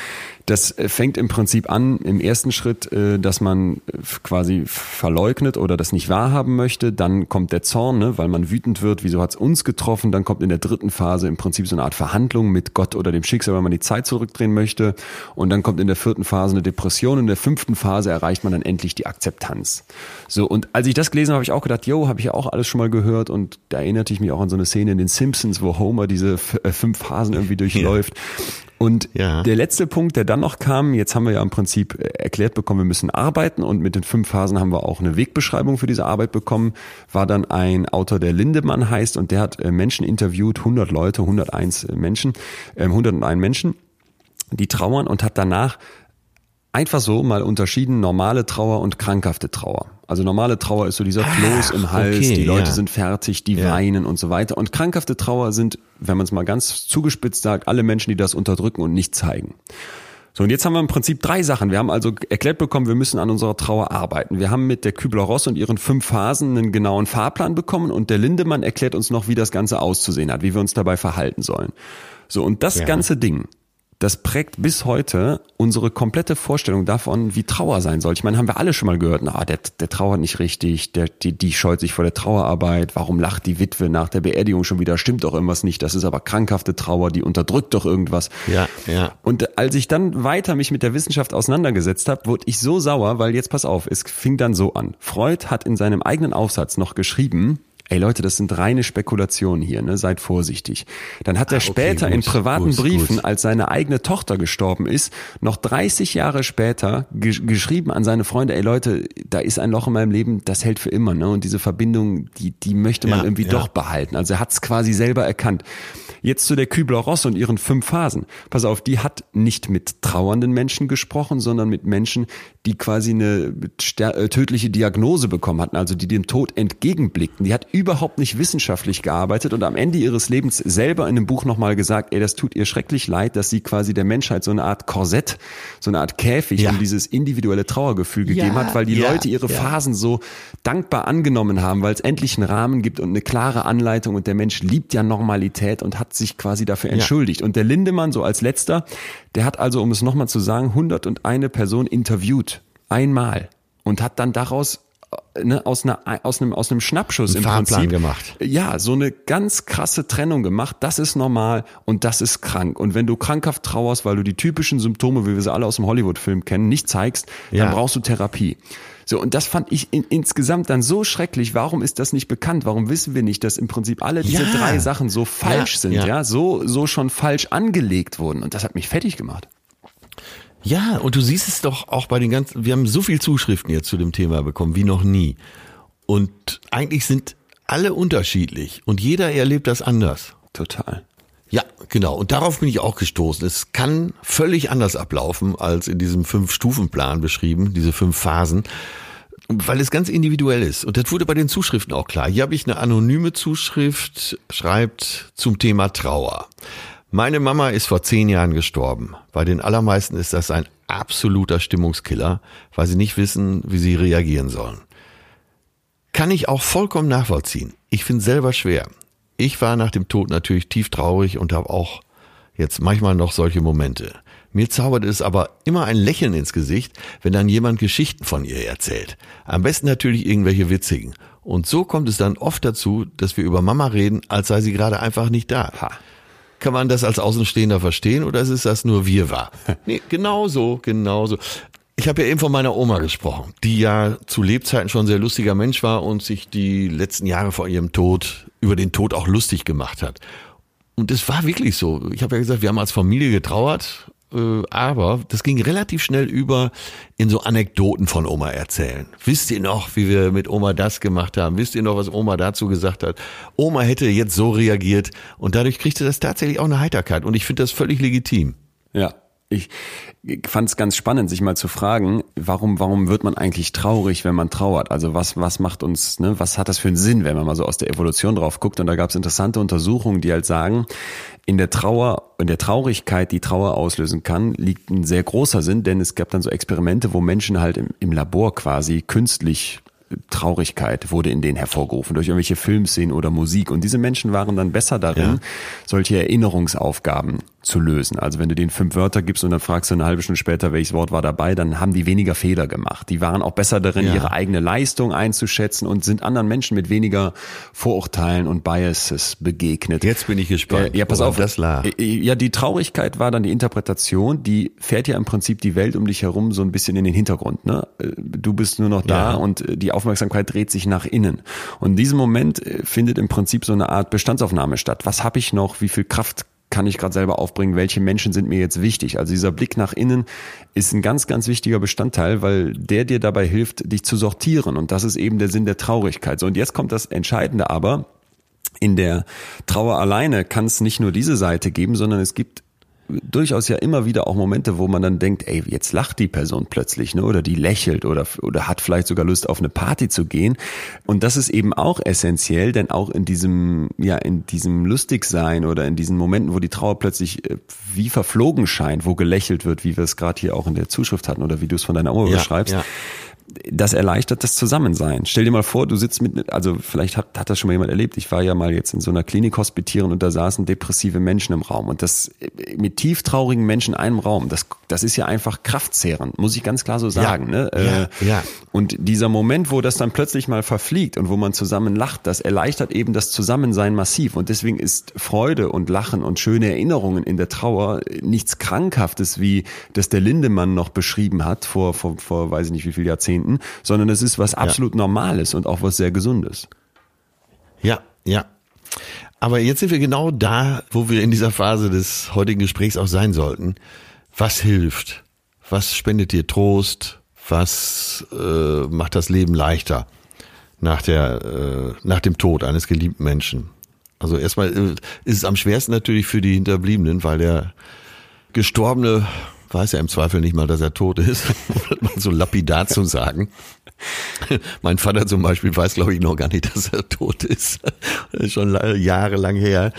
Das äh, fängt im Prinzip an im ersten Schritt, äh, dass man äh, quasi verleugnet oder das nicht wahrhaben möchte. Dann kommt der Zorn, ne, weil man wütend wird, wieso hat's uns getroffen. Dann kommt in der dritten Phase im Prinzip so eine Art Verhandlung mit Gott oder dem Schicksal, weil man die Zeit zurückdrehen möchte. Und dann kommt in der vierten Phase eine Depression. In der fünften Phase erreicht man dann endlich die Akzeptanz. So, und als ich das gelesen habe, habe ich auch gedacht, yo, habe ich ja auch alles schon mal gehört. Und da erinnerte ich mich auch an so eine Szene in den Simpsons, wo Homer diese fünf Phasen irgendwie durchläuft. Ja. Und ja. der letzte Punkt, der dann noch kam, jetzt haben wir ja im Prinzip äh, erklärt bekommen, wir müssen arbeiten und mit den fünf Phasen haben wir auch eine Wegbeschreibung für diese Arbeit bekommen, war dann ein Autor, der Lindemann heißt und der hat äh, Menschen interviewt, 100 Leute, 101 äh, Menschen, 101 Menschen, die trauern und hat danach einfach so mal unterschieden normale Trauer und krankhafte Trauer. Also normale Trauer ist so dieser Kloß im Hals, okay, die Leute ja. sind fertig, die ja. weinen und so weiter. Und krankhafte Trauer sind, wenn man es mal ganz zugespitzt sagt, alle Menschen, die das unterdrücken und nicht zeigen. So, und jetzt haben wir im Prinzip drei Sachen. Wir haben also erklärt bekommen, wir müssen an unserer Trauer arbeiten. Wir haben mit der Kübler-Ross und ihren fünf Phasen einen genauen Fahrplan bekommen und der Lindemann erklärt uns noch, wie das Ganze auszusehen hat, wie wir uns dabei verhalten sollen. So, und das ja. ganze Ding das prägt bis heute unsere komplette Vorstellung davon, wie Trauer sein soll. Ich meine, haben wir alle schon mal gehört, na, der, der trauert nicht richtig, der, die, die scheut sich vor der Trauerarbeit, warum lacht die Witwe nach der Beerdigung schon wieder, stimmt doch irgendwas nicht, das ist aber krankhafte Trauer, die unterdrückt doch irgendwas. Ja, ja. Und als ich dann weiter mich mit der Wissenschaft auseinandergesetzt habe, wurde ich so sauer, weil jetzt pass auf, es fing dann so an. Freud hat in seinem eigenen Aufsatz noch geschrieben, ey Leute, das sind reine Spekulationen hier, ne? seid vorsichtig. Dann hat er ah, okay, später gut, in privaten gut, Briefen, gut. als seine eigene Tochter gestorben ist, noch 30 Jahre später ge geschrieben an seine Freunde, ey Leute, da ist ein Loch in meinem Leben, das hält für immer, ne? Und diese Verbindung, die, die möchte man ja, irgendwie ja. doch behalten. Also er hat es quasi selber erkannt. Jetzt zu der Kübler-Ross und ihren fünf Phasen. Pass auf, die hat nicht mit trauernden Menschen gesprochen, sondern mit Menschen, die quasi eine äh, tödliche Diagnose bekommen hatten, also die dem Tod entgegenblickten. Die hat überhaupt nicht wissenschaftlich gearbeitet und am Ende ihres Lebens selber in dem Buch nochmal gesagt, ey, das tut ihr schrecklich leid, dass sie quasi der Menschheit so eine Art Korsett, so eine Art Käfig ja. um dieses individuelle Trauergefühl gegeben ja, hat, weil die ja, Leute ihre Phasen so dankbar angenommen haben, weil es endlich einen Rahmen gibt und eine klare Anleitung und der Mensch liebt ja Normalität und hat sich quasi dafür entschuldigt. Und der Lindemann so als letzter, der hat also, um es nochmal zu sagen, 101 Person interviewt. Einmal. Und hat dann daraus ne, aus, einer, aus, einem, aus einem Schnappschuss im Fahrplan Prinzip gemacht. Ja, so eine ganz krasse Trennung gemacht. Das ist normal und das ist krank. Und wenn du krankhaft trauerst, weil du die typischen Symptome, wie wir sie alle aus dem Hollywood-Film kennen, nicht zeigst, ja. dann brauchst du Therapie. So, und das fand ich in, insgesamt dann so schrecklich. Warum ist das nicht bekannt? Warum wissen wir nicht, dass im Prinzip alle diese ja. drei Sachen so falsch ja. sind, ja. so, so schon falsch angelegt wurden? Und das hat mich fertig gemacht. Ja, und du siehst es doch auch bei den ganzen, wir haben so viel Zuschriften jetzt zu dem Thema bekommen wie noch nie. Und eigentlich sind alle unterschiedlich und jeder erlebt das anders. Total. Ja, genau. Und darauf bin ich auch gestoßen. Es kann völlig anders ablaufen als in diesem Fünf-Stufen-Plan beschrieben, diese fünf Phasen, weil es ganz individuell ist. Und das wurde bei den Zuschriften auch klar. Hier habe ich eine anonyme Zuschrift, schreibt zum Thema Trauer. Meine Mama ist vor zehn Jahren gestorben. Bei den allermeisten ist das ein absoluter Stimmungskiller, weil sie nicht wissen, wie sie reagieren sollen. Kann ich auch vollkommen nachvollziehen. Ich finde selber schwer. Ich war nach dem Tod natürlich tief traurig und habe auch jetzt manchmal noch solche Momente. Mir zaubert es aber immer ein Lächeln ins Gesicht, wenn dann jemand Geschichten von ihr erzählt. Am besten natürlich irgendwelche witzigen. Und so kommt es dann oft dazu, dass wir über Mama reden, als sei sie gerade einfach nicht da. Ha. Kann man das als Außenstehender verstehen oder ist es das nur wir war? Nee, genauso, genauso. Ich habe ja eben von meiner Oma gesprochen, die ja zu Lebzeiten schon ein sehr lustiger Mensch war und sich die letzten Jahre vor ihrem Tod über den Tod auch lustig gemacht hat. Und es war wirklich so. Ich habe ja gesagt, wir haben als Familie getrauert, äh, aber das ging relativ schnell über in so Anekdoten von Oma erzählen. Wisst ihr noch, wie wir mit Oma das gemacht haben? Wisst ihr noch, was Oma dazu gesagt hat? Oma hätte jetzt so reagiert und dadurch kriegte das tatsächlich auch eine Heiterkeit und ich finde das völlig legitim. Ja, ich fand es ganz spannend, sich mal zu fragen, warum, warum wird man eigentlich traurig, wenn man trauert? Also was, was macht uns, ne, was hat das für einen Sinn, wenn man mal so aus der Evolution drauf guckt? Und da gab es interessante Untersuchungen, die halt sagen, in der Trauer, in der Traurigkeit, die Trauer auslösen kann, liegt ein sehr großer Sinn, denn es gab dann so Experimente, wo Menschen halt im, im Labor quasi künstlich Traurigkeit wurde in denen hervorgerufen durch irgendwelche Filmszenen oder Musik. Und diese Menschen waren dann besser darin, ja. solche Erinnerungsaufgaben zu lösen. Also wenn du denen fünf Wörter gibst und dann fragst du eine halbe Stunde später, welches Wort war dabei, dann haben die weniger Fehler gemacht. Die waren auch besser darin, ja. ihre eigene Leistung einzuschätzen und sind anderen Menschen mit weniger Vorurteilen und Biases begegnet. Jetzt bin ich gespannt. Äh, ja, pass auf. Das lag. Äh, äh, ja, die Traurigkeit war dann die Interpretation, die fährt ja im Prinzip die Welt um dich herum so ein bisschen in den Hintergrund. Ne? Äh, du bist nur noch da ja. und die Aufmerksamkeit dreht sich nach innen. Und in diesem Moment findet im Prinzip so eine Art Bestandsaufnahme statt. Was habe ich noch? Wie viel Kraft kann ich gerade selber aufbringen, welche Menschen sind mir jetzt wichtig. Also dieser Blick nach innen ist ein ganz, ganz wichtiger Bestandteil, weil der dir dabei hilft, dich zu sortieren. Und das ist eben der Sinn der Traurigkeit. So, und jetzt kommt das Entscheidende aber. In der Trauer alleine kann es nicht nur diese Seite geben, sondern es gibt durchaus ja immer wieder auch Momente, wo man dann denkt, ey, jetzt lacht die Person plötzlich, ne? Oder die lächelt oder, oder hat vielleicht sogar Lust, auf eine Party zu gehen. Und das ist eben auch essentiell, denn auch in diesem, ja, in diesem Lustigsein oder in diesen Momenten, wo die Trauer plötzlich äh, wie verflogen scheint, wo gelächelt wird, wie wir es gerade hier auch in der Zuschrift hatten oder wie du es von deiner Oma ja, beschreibst, ja das erleichtert das Zusammensein. Stell dir mal vor, du sitzt mit, also vielleicht hat, hat das schon mal jemand erlebt. Ich war ja mal jetzt in so einer Klinik hospitieren und da saßen depressive Menschen im Raum und das mit tieftraurigen Menschen in einem Raum, das, das ist ja einfach kraftzehrend, muss ich ganz klar so sagen. Ja, ne? ja, äh, ja. Und dieser Moment, wo das dann plötzlich mal verfliegt und wo man zusammen lacht, das erleichtert eben das Zusammensein massiv und deswegen ist Freude und Lachen und schöne Erinnerungen in der Trauer nichts Krankhaftes, wie das der Lindemann noch beschrieben hat vor, vor, vor weiß ich nicht wie viel Jahrzehnten Jahrzehnten, sondern es ist was absolut ja. Normales und auch was sehr Gesundes. Ja, ja. Aber jetzt sind wir genau da, wo wir in dieser Phase des heutigen Gesprächs auch sein sollten. Was hilft? Was spendet dir Trost? Was äh, macht das Leben leichter nach der äh, nach dem Tod eines geliebten Menschen? Also erstmal äh, ist es am schwersten natürlich für die Hinterbliebenen, weil der Gestorbene weiß ja im Zweifel nicht mal, dass er tot ist, mal so lapidar zu sagen. Mein Vater zum Beispiel weiß, glaube ich, noch gar nicht, dass er tot ist. Ist schon jahrelang her.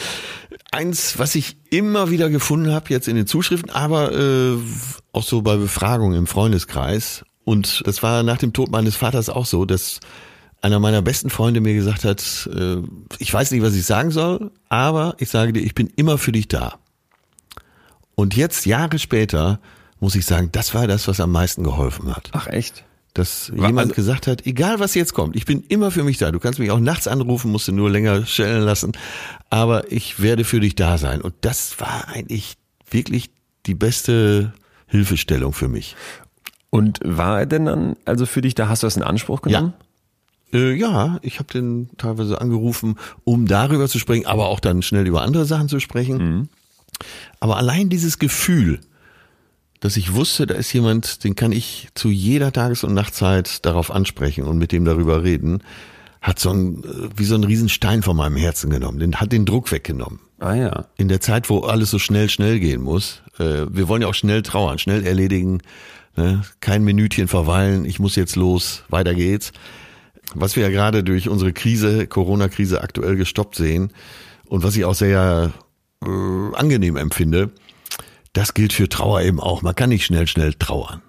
Eins, was ich immer wieder gefunden habe, jetzt in den Zuschriften, aber äh, auch so bei Befragungen im Freundeskreis. Und das war nach dem Tod meines Vaters auch so, dass einer meiner besten Freunde mir gesagt hat, äh, ich weiß nicht, was ich sagen soll, aber ich sage dir, ich bin immer für dich da. Und jetzt, Jahre später, muss ich sagen, das war das, was am meisten geholfen hat. Ach echt? Dass war jemand also, gesagt hat, egal was jetzt kommt, ich bin immer für mich da. Du kannst mich auch nachts anrufen, musst du nur länger stellen lassen, aber ich werde für dich da sein. Und das war eigentlich wirklich die beste Hilfestellung für mich. Und war er denn dann also für dich da? Hast du das in Anspruch genommen? Ja. Äh, ja, ich habe den teilweise angerufen, um darüber zu sprechen, aber auch dann schnell über andere Sachen zu sprechen. Mhm. Aber allein dieses Gefühl, dass ich wusste, da ist jemand, den kann ich zu jeder Tages- und Nachtzeit darauf ansprechen und mit dem darüber reden, hat so ein, äh, wie so ein Riesenstein von meinem Herzen genommen, den hat den Druck weggenommen. Ah ja. In der Zeit, wo alles so schnell, schnell gehen muss. Äh, wir wollen ja auch schnell trauern, schnell erledigen, ne? kein Minütchen verweilen, ich muss jetzt los, weiter geht's. Was wir ja gerade durch unsere Krise, Corona-Krise aktuell gestoppt sehen und was ich auch sehr äh, angenehm empfinde, das gilt für Trauer eben auch. Man kann nicht schnell, schnell trauern.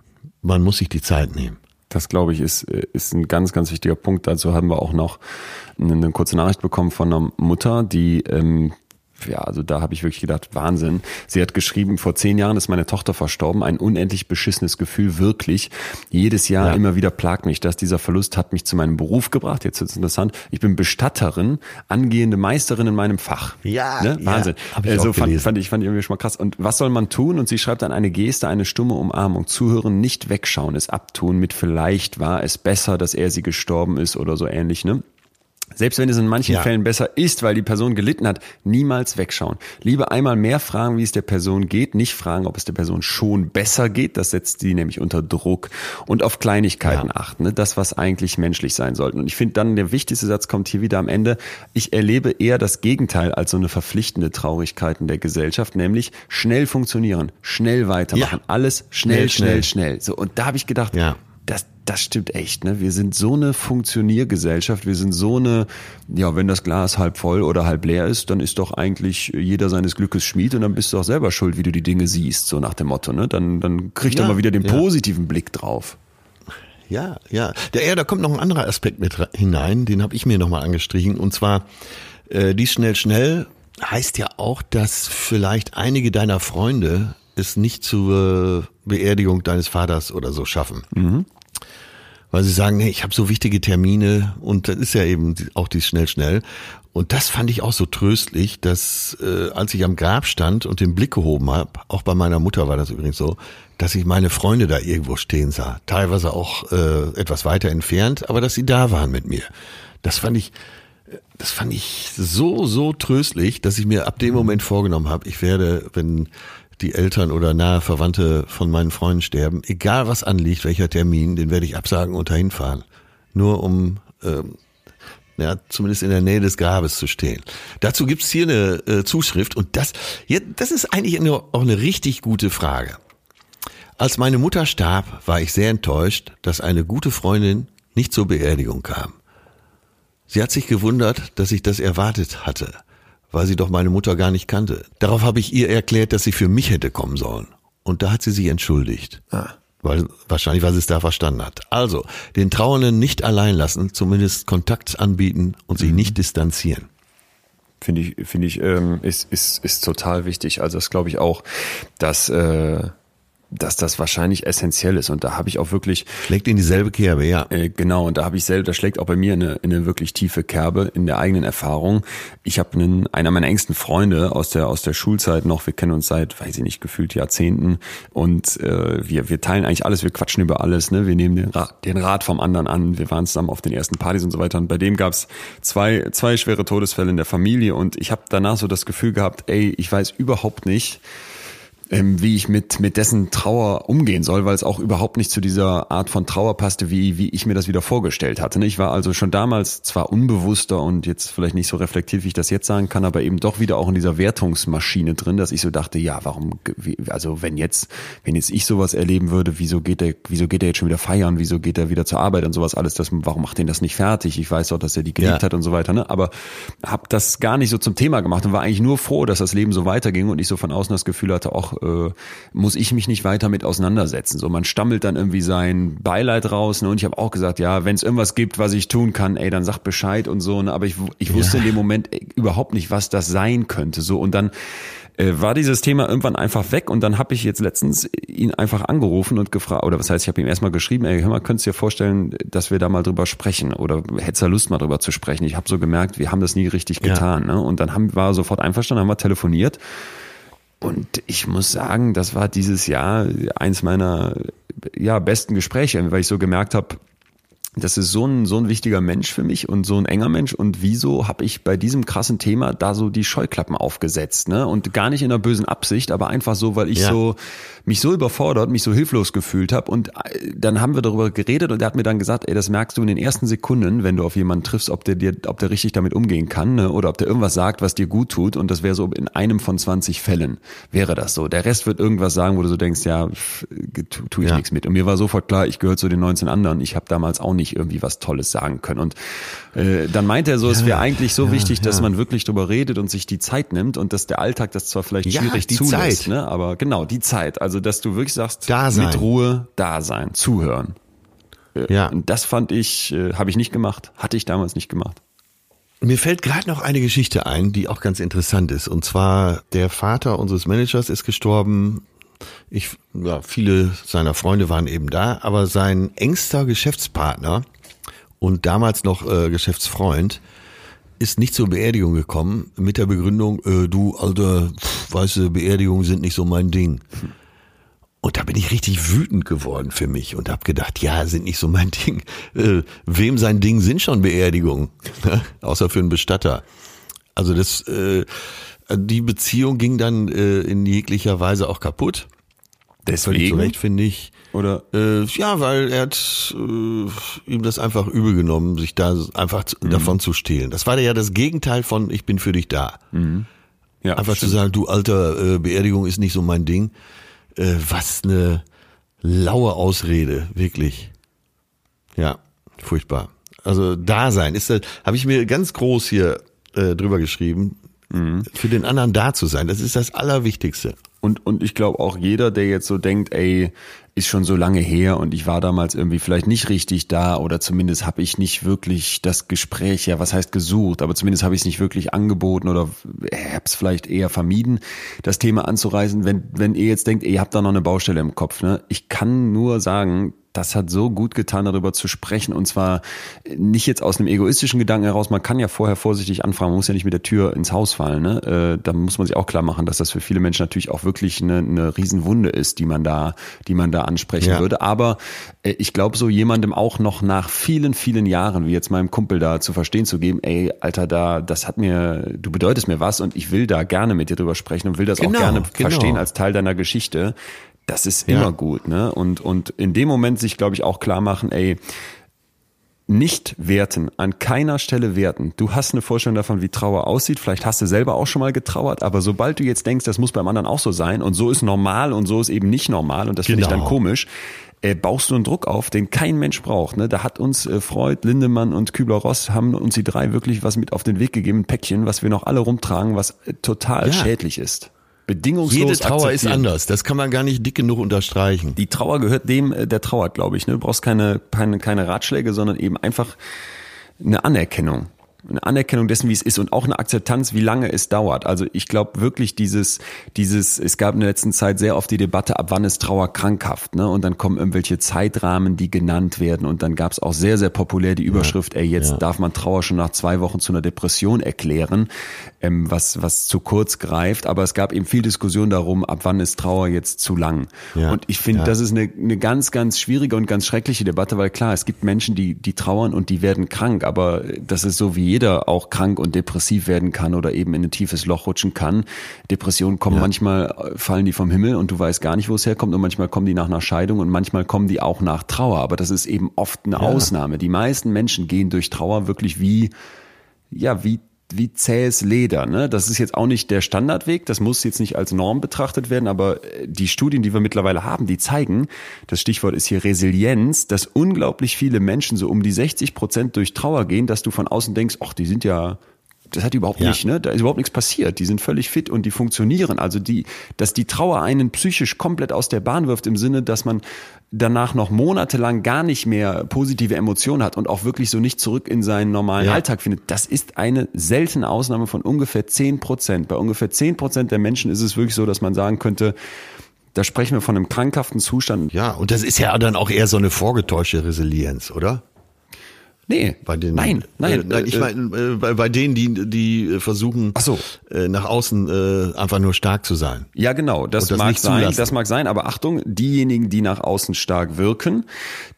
Man muss sich die Zeit nehmen. Das glaube ich ist, ist ein ganz, ganz wichtiger Punkt. Dazu haben wir auch noch eine, eine kurze Nachricht bekommen von einer Mutter, die ähm, ja, also da habe ich wirklich gedacht, Wahnsinn. Sie hat geschrieben, vor zehn Jahren ist meine Tochter verstorben, ein unendlich beschissenes Gefühl, wirklich. Jedes Jahr ja. immer wieder plagt mich das. Dieser Verlust hat mich zu meinem Beruf gebracht. Jetzt ist es interessant. Ich bin Bestatterin, angehende Meisterin in meinem Fach. Ja, ne? Wahnsinn. Ja, also fand, fand ich fand ich irgendwie schon mal krass. Und was soll man tun? Und sie schreibt dann eine Geste, eine stumme Umarmung, zuhören, nicht wegschauen, es abtun. Mit vielleicht war es besser, dass er sie gestorben ist oder so ähnlich. Ne? Selbst wenn es in manchen ja. Fällen besser ist, weil die Person gelitten hat, niemals wegschauen. Lieber einmal mehr fragen, wie es der Person geht, nicht fragen, ob es der Person schon besser geht. Das setzt die nämlich unter Druck. Und auf Kleinigkeiten ja. achten. Ne? Das, was eigentlich menschlich sein sollte. Und ich finde dann, der wichtigste Satz kommt hier wieder am Ende. Ich erlebe eher das Gegenteil als so eine verpflichtende Traurigkeit in der Gesellschaft, nämlich schnell funktionieren, schnell weitermachen. Ja. Alles schnell, schnell, schnell, schnell. So, und da habe ich gedacht, ja das, das stimmt echt. Ne? Wir sind so eine Funktioniergesellschaft. Wir sind so eine, ja, wenn das Glas halb voll oder halb leer ist, dann ist doch eigentlich jeder seines Glückes Schmied und dann bist du auch selber schuld, wie du die Dinge siehst, so nach dem Motto. Ne? Dann, dann kriegt ja, er mal wieder den ja. positiven Blick drauf. Ja, ja. Der, ja, da kommt noch ein anderer Aspekt mit hinein, den habe ich mir nochmal angestrichen. Und zwar, äh, die schnell, schnell heißt ja auch, dass vielleicht einige deiner Freunde es nicht zur Beerdigung deines Vaters oder so schaffen. Mhm. Weil sie sagen, hey, ich habe so wichtige Termine und das ist ja eben auch dies schnell, schnell. Und das fand ich auch so tröstlich, dass äh, als ich am Grab stand und den Blick gehoben habe, auch bei meiner Mutter war das übrigens so, dass ich meine Freunde da irgendwo stehen sah. Teilweise auch äh, etwas weiter entfernt, aber dass sie da waren mit mir. Das fand ich, das fand ich so, so tröstlich, dass ich mir ab dem Moment vorgenommen habe, ich werde, wenn die Eltern oder nahe Verwandte von meinen Freunden sterben, egal was anliegt, welcher Termin, den werde ich absagen und dahin fahren. Nur um ähm, ja, zumindest in der Nähe des Grabes zu stehen. Dazu gibt's hier eine äh, Zuschrift und das, ja, das ist eigentlich eine, auch eine richtig gute Frage. Als meine Mutter starb, war ich sehr enttäuscht, dass eine gute Freundin nicht zur Beerdigung kam. Sie hat sich gewundert, dass ich das erwartet hatte weil sie doch meine Mutter gar nicht kannte. Darauf habe ich ihr erklärt, dass sie für mich hätte kommen sollen. Und da hat sie sich entschuldigt. Ah. Weil, wahrscheinlich, weil sie es da verstanden hat. Also, den Trauernden nicht allein lassen, zumindest Kontakt anbieten und sich mhm. nicht distanzieren. Finde ich, finde ich, ähm, ist, ist, ist total wichtig. Also das glaube ich auch, dass äh, dass das wahrscheinlich essentiell ist. Und da habe ich auch wirklich. Schlägt in dieselbe Kerbe, ja. Äh, genau, und da habe ich selber, das schlägt auch bei mir eine, eine wirklich tiefe Kerbe in der eigenen Erfahrung. Ich habe einen, einer meiner engsten Freunde aus der, aus der Schulzeit noch, wir kennen uns seit, weiß ich nicht, gefühlt Jahrzehnten und äh, wir, wir teilen eigentlich alles, wir quatschen über alles, ne? Wir nehmen den, Rat, den Rat vom anderen an, wir waren zusammen auf den ersten Partys und so weiter. Und bei dem gab's zwei, zwei schwere Todesfälle in der Familie und ich habe danach so das Gefühl gehabt, ey, ich weiß überhaupt nicht, ähm, wie ich mit, mit dessen Trauer umgehen soll, weil es auch überhaupt nicht zu dieser Art von Trauer passte, wie, wie ich mir das wieder vorgestellt hatte. Ne? Ich war also schon damals zwar unbewusster und jetzt vielleicht nicht so reflektiert, wie ich das jetzt sagen kann, aber eben doch wieder auch in dieser Wertungsmaschine drin, dass ich so dachte, ja, warum, also wenn jetzt, wenn jetzt ich sowas erleben würde, wieso geht der, wieso geht er jetzt schon wieder feiern, wieso geht er wieder zur Arbeit und sowas alles, das, warum macht den das nicht fertig? Ich weiß doch, dass er die geliebt ja. hat und so weiter, ne? Aber habe das gar nicht so zum Thema gemacht und war eigentlich nur froh, dass das Leben so weiterging und ich so von außen das Gefühl hatte, auch äh, muss ich mich nicht weiter mit auseinandersetzen. So, man stammelt dann irgendwie sein Beileid raus. Ne? Und ich habe auch gesagt, ja, wenn es irgendwas gibt, was ich tun kann, ey, dann sag Bescheid und so. Ne? Aber ich, ich wusste ja. in dem Moment ey, überhaupt nicht, was das sein könnte. So und dann äh, war dieses Thema irgendwann einfach weg und dann habe ich jetzt letztens ihn einfach angerufen und gefragt, oder was heißt, ich habe ihm erstmal geschrieben, ey, hör mal, könntest du dir vorstellen, dass wir da mal drüber sprechen oder hättest du Lust mal drüber zu sprechen? Ich habe so gemerkt, wir haben das nie richtig getan. Ja. Ne? Und dann haben, war er sofort einverstanden, haben wir telefoniert und ich muss sagen, das war dieses Jahr eins meiner ja, besten Gespräche, weil ich so gemerkt habe, das ist so ein, so ein wichtiger Mensch für mich und so ein enger Mensch. Und wieso habe ich bei diesem krassen Thema da so die Scheuklappen aufgesetzt? Ne? Und gar nicht in einer bösen Absicht, aber einfach so, weil ich ja. so mich so überfordert, mich so hilflos gefühlt habe. Und äh, dann haben wir darüber geredet und er hat mir dann gesagt, ey, das merkst du in den ersten Sekunden, wenn du auf jemanden triffst, ob der dir, ob der richtig damit umgehen kann ne? oder ob der irgendwas sagt, was dir gut tut. Und das wäre so in einem von 20 Fällen wäre das so. Der Rest wird irgendwas sagen, wo du so denkst, ja, tu, tu ich ja. nichts mit. Und mir war sofort klar, ich gehöre zu den 19 anderen. Ich habe damals auch nicht irgendwie was Tolles sagen können. Und äh, dann meint er so, es wäre eigentlich so ja, wichtig, dass man wirklich drüber redet und sich die Zeit nimmt und dass der Alltag das zwar vielleicht schwierig die zulässt, Zeit. ne? aber genau, die Zeit. Also, dass du wirklich sagst, da sein. mit Ruhe da sein, zuhören. Äh, ja. Und das fand ich, äh, habe ich nicht gemacht, hatte ich damals nicht gemacht. Mir fällt gerade noch eine Geschichte ein, die auch ganz interessant ist. Und zwar der Vater unseres Managers ist gestorben. Ich, ja, viele seiner Freunde waren eben da, aber sein engster Geschäftspartner und damals noch äh, Geschäftsfreund ist nicht zur Beerdigung gekommen mit der Begründung, äh, du alter, du, Beerdigungen sind nicht so mein Ding. Und da bin ich richtig wütend geworden für mich und habe gedacht, ja, sind nicht so mein Ding. Äh, wem sein Ding sind schon Beerdigungen? Ne? Außer für einen Bestatter. Also das, äh, die Beziehung ging dann äh, in jeglicher Weise auch kaputt. Völlig Deswegen? zu Recht, finde ich. Oder? Äh, ja, weil er hat äh, ihm das einfach übel genommen, sich da einfach zu, davon zu stehlen. Das war ja das Gegenteil von ich bin für dich da. Ja, Einfach zu stimmt. sagen, du alter, äh, Beerdigung ist nicht so mein Ding. Äh, was eine laue Ausrede, wirklich. Ja, furchtbar. Also Dasein ist das, habe ich mir ganz groß hier äh, drüber geschrieben. Für den anderen da zu sein, das ist das Allerwichtigste. Und, und ich glaube auch jeder, der jetzt so denkt, ey, ist schon so lange her und ich war damals irgendwie vielleicht nicht richtig da oder zumindest habe ich nicht wirklich das Gespräch, ja, was heißt gesucht, aber zumindest habe ich es nicht wirklich angeboten oder habe es vielleicht eher vermieden, das Thema anzureißen. Wenn, wenn ihr jetzt denkt, ey, ihr habt da noch eine Baustelle im Kopf, ne? Ich kann nur sagen, das hat so gut getan, darüber zu sprechen. Und zwar nicht jetzt aus einem egoistischen Gedanken heraus. Man kann ja vorher vorsichtig anfragen. Man muss ja nicht mit der Tür ins Haus fallen. Ne? Äh, da muss man sich auch klar machen, dass das für viele Menschen natürlich auch wirklich eine, eine Riesenwunde ist, die man da, die man da ansprechen Ja. würde. Aber äh, ich glaube, so jemandem auch noch nach vielen, vielen Jahren, wie jetzt meinem Kumpel da zu verstehen zu geben, ey, Alter, da, das hat mir, du bedeutest mir was und ich will da gerne mit dir drüber sprechen und will das Genau, auch gerne genau. verstehen als Teil deiner Geschichte. Das ist Ja. immer gut, ne? Und, und in dem Moment sich, glaube ich, auch klar machen, ey, nicht werten, an keiner Stelle werten. Du hast eine Vorstellung davon, wie Trauer aussieht. Vielleicht hast du selber auch schon mal getrauert, aber sobald du jetzt denkst, das muss beim anderen auch so sein und so ist normal und so ist eben nicht normal und das finde ich Genau. dann komisch, äh, baust du einen Druck auf, den kein Mensch braucht. Ne? Da hat uns äh, Freud, Lindemann und Kübler-Ross haben uns die drei wirklich was mit auf den Weg gegeben, ein Päckchen, was wir noch alle rumtragen, was äh, total Ja. schädlich ist. Bedingungslos Jede Trauer ist anders. Das kann man gar nicht dick genug unterstreichen. Die Trauer gehört dem, äh, der trauert, glaube ich. Ne? Du brauchst keine, keine, keine Ratschläge, sondern eben einfach eine Anerkennung. Eine Anerkennung dessen, wie es ist und auch eine Akzeptanz, wie lange es dauert. Also ich glaube wirklich dieses, dieses, es gab in der letzten Zeit sehr oft die Debatte, ab wann ist Trauer krankhaft, ne? Und dann kommen irgendwelche Zeitrahmen, die genannt werden. Und dann gab es auch sehr, sehr populär die Überschrift, ey, jetzt ja. darf man Trauer schon nach zwei Wochen zu einer Depression erklären, ähm, was, was zu kurz greift. Aber es gab eben viel Diskussion darum, ab wann ist Trauer jetzt zu lang. Ja, Und ich finde, ja. das ist eine, eine ganz, ganz schwierige und ganz schreckliche Debatte, weil klar, es gibt Menschen, die, die trauern und die werden krank, aber das ist so, wie jeder auch krank und depressiv werden kann oder eben in ein tiefes Loch rutschen kann. Depressionen kommen manchmal, äh, fallen die vom Himmel und du weißt gar nicht, wo es herkommt und manchmal kommen die nach einer Scheidung und manchmal kommen die auch nach Trauer, aber das ist eben oft eine Ausnahme. Die meisten Menschen gehen durch Trauer wirklich wie, ja, wie wie zähes Leder. Ne? Das ist jetzt auch nicht der Standardweg, das muss jetzt nicht als Norm betrachtet werden, aber äh, die Studien, die wir mittlerweile haben, die zeigen, das Stichwort ist hier Resilienz, dass unglaublich viele Menschen so um die 60 Prozent durch Trauer gehen, dass du von außen denkst, ach, die sind ja das hat überhaupt Ja. nicht, ne? Da ist überhaupt nichts passiert. Die sind völlig fit und die funktionieren. Also die, dass die Trauer einen psychisch komplett aus der Bahn wirft im Sinne, dass man danach noch monatelang gar nicht mehr positive Emotionen hat und auch wirklich so nicht zurück in seinen normalen Ja. Alltag findet. Das ist eine seltene Ausnahme von ungefähr 10 Prozent. Bei ungefähr 10 Prozent der Menschen ist es wirklich so, dass man sagen könnte, da sprechen wir von einem krankhaften Zustand. Ja, und das ist ja dann auch eher so eine vorgetäuschte Resilienz, oder? Nee, Bei den, nein, nein. äh, nein ich äh, meine, äh, bei, bei denen, die, die äh, versuchen, Ach so. äh, nach außen äh, einfach nur stark zu sein. Ja, genau, das, das mag sein, zulassen. das mag sein, aber Achtung, diejenigen, die nach außen stark wirken,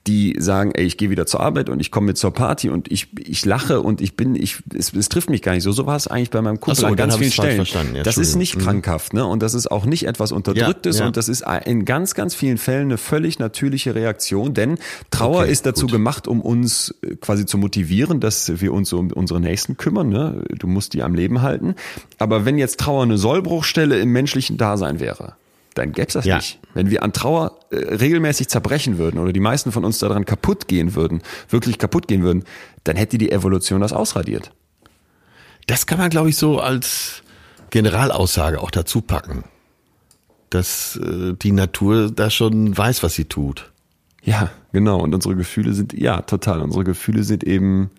die sagen, ey, ich gehe wieder zur Arbeit und ich komme mit zur Party und ich, ich lache und ich bin, ich, es, es trifft mich gar nicht so. So war es eigentlich bei meinem Kumpel so, an ganz vielen Stellen. Ja, das ist nicht Mhm. krankhaft, ne? Und das ist auch nicht etwas Unterdrücktes Ja, ja. und das ist in ganz, ganz vielen Fällen eine völlig natürliche Reaktion, denn Trauer Okay, ist dazu gut. gemacht, um uns äh, quasi zu motivieren, dass wir uns um unsere Nächsten kümmern. Ne? Du musst die am Leben halten. Aber wenn jetzt Trauer eine Sollbruchstelle im menschlichen Dasein wäre, dann gäbe es das Ja. nicht. Wenn wir an Trauer äh, regelmäßig zerbrechen würden oder die meisten von uns daran kaputt gehen würden, wirklich kaputt gehen würden, dann hätte die Evolution das ausradiert. Das kann man, glaube ich, so als Generalaussage auch dazu packen. Dass äh, die Natur da schon weiß, was sie tut. Ja, genau. Und unsere Gefühle sind, ja, total. Unsere Gefühle sind eben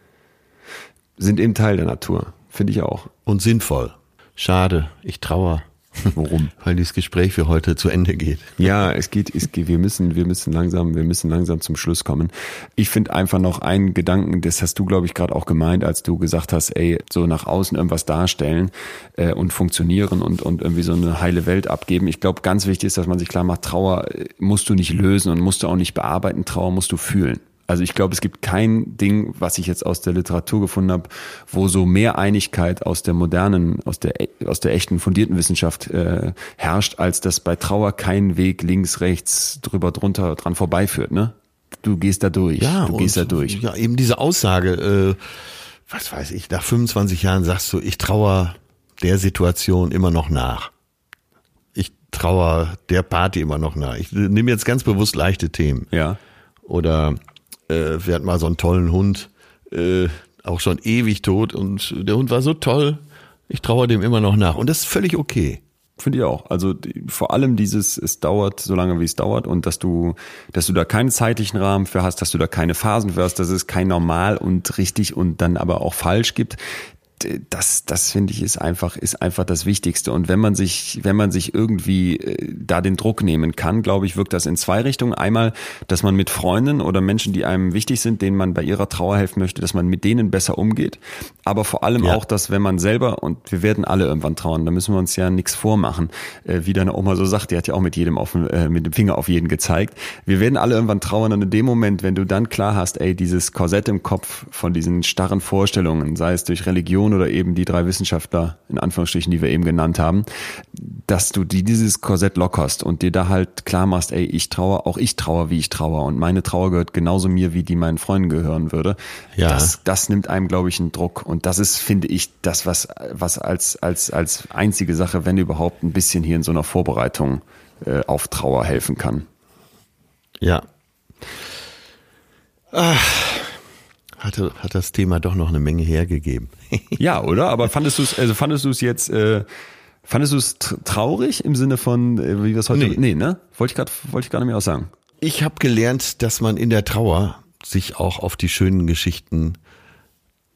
sind eben Teil der Natur. Finde ich auch. Und sinnvoll. Schade, ich trauere. Warum? Weil dieses Gespräch für heute zu Ende geht. Ja, es geht, es geht, wir müssen, wir müssen langsam, wir müssen langsam zum Schluss kommen. Ich finde einfach noch einen Gedanken, das hast du, glaube ich, gerade auch gemeint, als du gesagt hast, ey, so nach außen irgendwas darstellen äh, und funktionieren und, und irgendwie so eine heile Welt abgeben. Ich glaube, ganz wichtig ist, dass man sich klar macht, Trauer äh, musst du nicht lösen und musst du auch nicht bearbeiten, Trauer musst du fühlen. Also ich glaube, es gibt kein Ding, was ich jetzt aus der Literatur gefunden habe, wo so mehr Einigkeit aus der modernen, aus der aus der echten fundierten Wissenschaft äh, herrscht, als dass bei Trauer kein Weg links, rechts, drüber, drunter, dran vorbeiführt. Ne? Du gehst da durch. Ja, du gehst da durch. Ja, eben diese Aussage, äh, was weiß ich, nach 25 Jahren sagst du, ich trauere der Situation immer noch nach. Ich trauere der Party immer noch nach. Ich nehme jetzt ganz bewusst leichte Themen. Ja. Oder äh, wir hatten mal so einen tollen Hund, äh, auch schon ewig tot und der Hund war so toll, ich traue dem immer noch nach und das ist völlig okay. Finde ich auch. Also die, vor allem dieses, es dauert so lange, wie es dauert und dass du, dass du da keinen zeitlichen Rahmen für hast, dass du da keine Phasen für hast, dass es kein normal und richtig und dann aber auch falsch gibt das, das finde ich ist einfach, ist einfach das Wichtigste. Und wenn man sich, wenn man sich irgendwie äh, da den Druck nehmen kann, glaube ich, wirkt das in zwei Richtungen. Einmal, dass man mit Freunden oder Menschen, die einem wichtig sind, denen man bei ihrer Trauer helfen möchte, dass man mit denen besser umgeht. Aber vor allem ja. auch, dass wenn man selber, und wir werden alle irgendwann trauern, da müssen wir uns ja nichts vormachen, äh, wie deine Oma so sagt, die hat ja auch mit jedem auf, äh, mit dem Finger auf jeden gezeigt. Wir werden alle irgendwann trauern und in dem Moment, wenn du dann klar hast, ey, dieses Korsett im Kopf von diesen starren Vorstellungen, sei es durch Religion, Religion oder eben die drei Wissenschaftler, in Anführungsstrichen, die wir eben genannt haben, dass du die dieses Korsett lockerst und dir da halt klar machst, ey, ich traue, auch ich traue, wie ich traue und meine Trauer gehört genauso mir, wie die meinen Freunden gehören würde. Ja. Das, das nimmt einem, glaube ich, einen Druck und das ist, finde ich, das, was, was als, als, als einzige Sache, wenn überhaupt, ein bisschen hier in so einer Vorbereitung äh, auf Trauer helfen kann. Ja. Ach hatte, hat das Thema doch noch eine Menge hergegeben. ja, oder? Aber fandest du es, also fandest du es jetzt, äh, fandest du es traurig im Sinne von, äh, wie wir es heute, nee, nee ne? Wollte ich gerade, wollte ich gar nicht mehr auch sagen. Ich habe gelernt, dass man in der Trauer sich auch auf die schönen Geschichten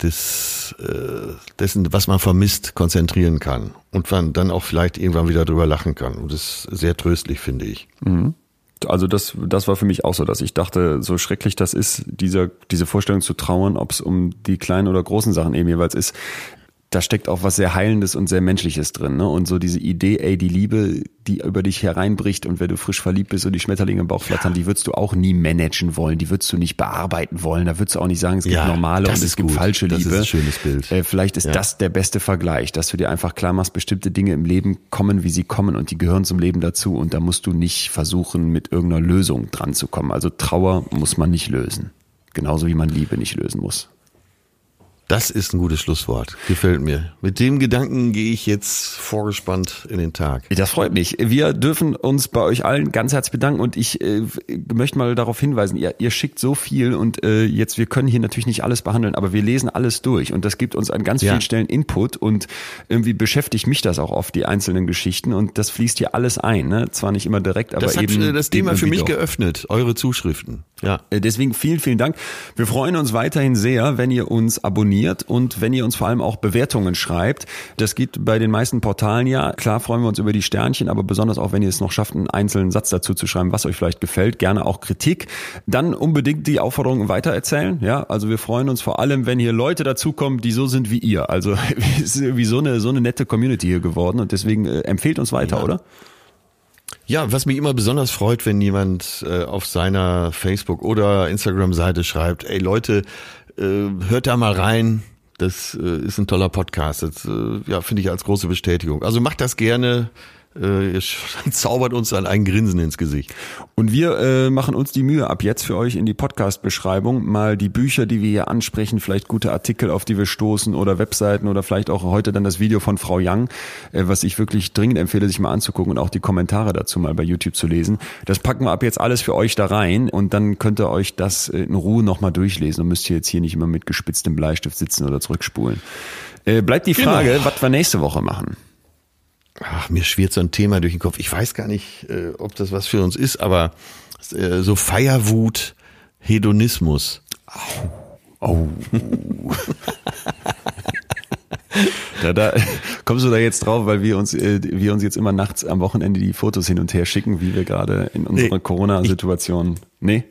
des, äh, dessen, was man vermisst, konzentrieren kann und man dann auch vielleicht irgendwann wieder drüber lachen kann. Und das ist sehr tröstlich, finde ich. Mhm also das, das war für mich auch so, dass ich dachte, so schrecklich das ist, dieser, diese Vorstellung zu trauern, ob es um die kleinen oder großen Sachen eben jeweils ist, da steckt auch was sehr Heilendes und sehr Menschliches drin. Ne? Und so diese Idee, ey, die Liebe, die über dich hereinbricht und wenn du frisch verliebt bist und die Schmetterlinge im Bauch flattern, ja. die würdest du auch nie managen wollen, die würdest du nicht bearbeiten wollen. Da würdest du auch nicht sagen, es gibt ja, normale und es gibt falsche das Liebe. Das ist ein schönes Bild. Äh, vielleicht ist ja. das der beste Vergleich, dass du dir einfach klar machst, bestimmte Dinge im Leben kommen, wie sie kommen und die gehören zum Leben dazu und da musst du nicht versuchen, mit irgendeiner Lösung dran zu kommen. Also Trauer muss man nicht lösen. Genauso wie man Liebe nicht lösen muss. Das ist ein gutes Schlusswort. Gefällt mir. Mit dem Gedanken gehe ich jetzt vorgespannt in den Tag. Das freut mich. Wir dürfen uns bei euch allen ganz herzlich bedanken und ich äh, möchte mal darauf hinweisen, ihr, ihr schickt so viel und äh, jetzt, wir können hier natürlich nicht alles behandeln, aber wir lesen alles durch und das gibt uns an ganz ja. vielen Stellen Input und irgendwie beschäftigt mich das auch oft, die einzelnen Geschichten und das fließt hier alles ein. Ne? Zwar nicht immer direkt, aber das eben. Das hat das Thema für mich doch. geöffnet, eure Zuschriften. Ja. Äh, deswegen vielen, vielen Dank. Wir freuen uns weiterhin sehr, wenn ihr uns abonniert abonniert und wenn ihr uns vor allem auch Bewertungen schreibt. Das geht bei den meisten Portalen ja. Klar freuen wir uns über die Sternchen, aber besonders auch, wenn ihr es noch schafft, einen einzelnen Satz dazu zu schreiben, was euch vielleicht gefällt. Gerne auch Kritik. Dann unbedingt die Aufforderung weitererzählen. Ja, also wir freuen uns vor allem, wenn hier Leute dazukommen, die so sind wie ihr. Also es ist irgendwie so eine, so eine nette Community hier geworden und deswegen äh, empfehlt uns weiter, ja. oder? Ja, was mich immer besonders freut, wenn jemand äh, auf seiner Facebook- oder Instagram-Seite schreibt, ey Leute, hört da mal rein. Das äh, ist ein toller Podcast. Das äh, ja, finde ich als große Bestätigung. Also macht das gerne äh, ihr zaubert uns dann ein Grinsen ins Gesicht. Und wir äh, machen uns die Mühe ab jetzt für euch in die Podcast-Beschreibung mal die Bücher, die wir hier ansprechen, vielleicht gute Artikel, auf die wir stoßen oder Webseiten oder vielleicht auch heute dann das Video von Frau Young, äh, was ich wirklich dringend empfehle, sich mal anzugucken und auch die Kommentare dazu mal bei YouTube zu lesen. Das packen wir ab jetzt alles für euch da rein und dann könnt ihr euch das in Ruhe nochmal durchlesen und müsst ihr jetzt hier nicht immer mit gespitztem Bleistift sitzen oder zurückspulen. Äh, bleibt die genau. Frage, genau. was wir nächste Woche machen. Ach, mir schwirrt so ein Thema durch den Kopf. Ich weiß gar nicht, äh, ob das was für uns ist, aber äh, so Feierwut, Hedonismus. Oh. Da, da, kommst du da jetzt drauf, weil wir uns, äh, wir uns jetzt immer nachts am Wochenende die Fotos hin und her schicken, wie wir gerade in unserer Nee, Corona-Situation. Nee?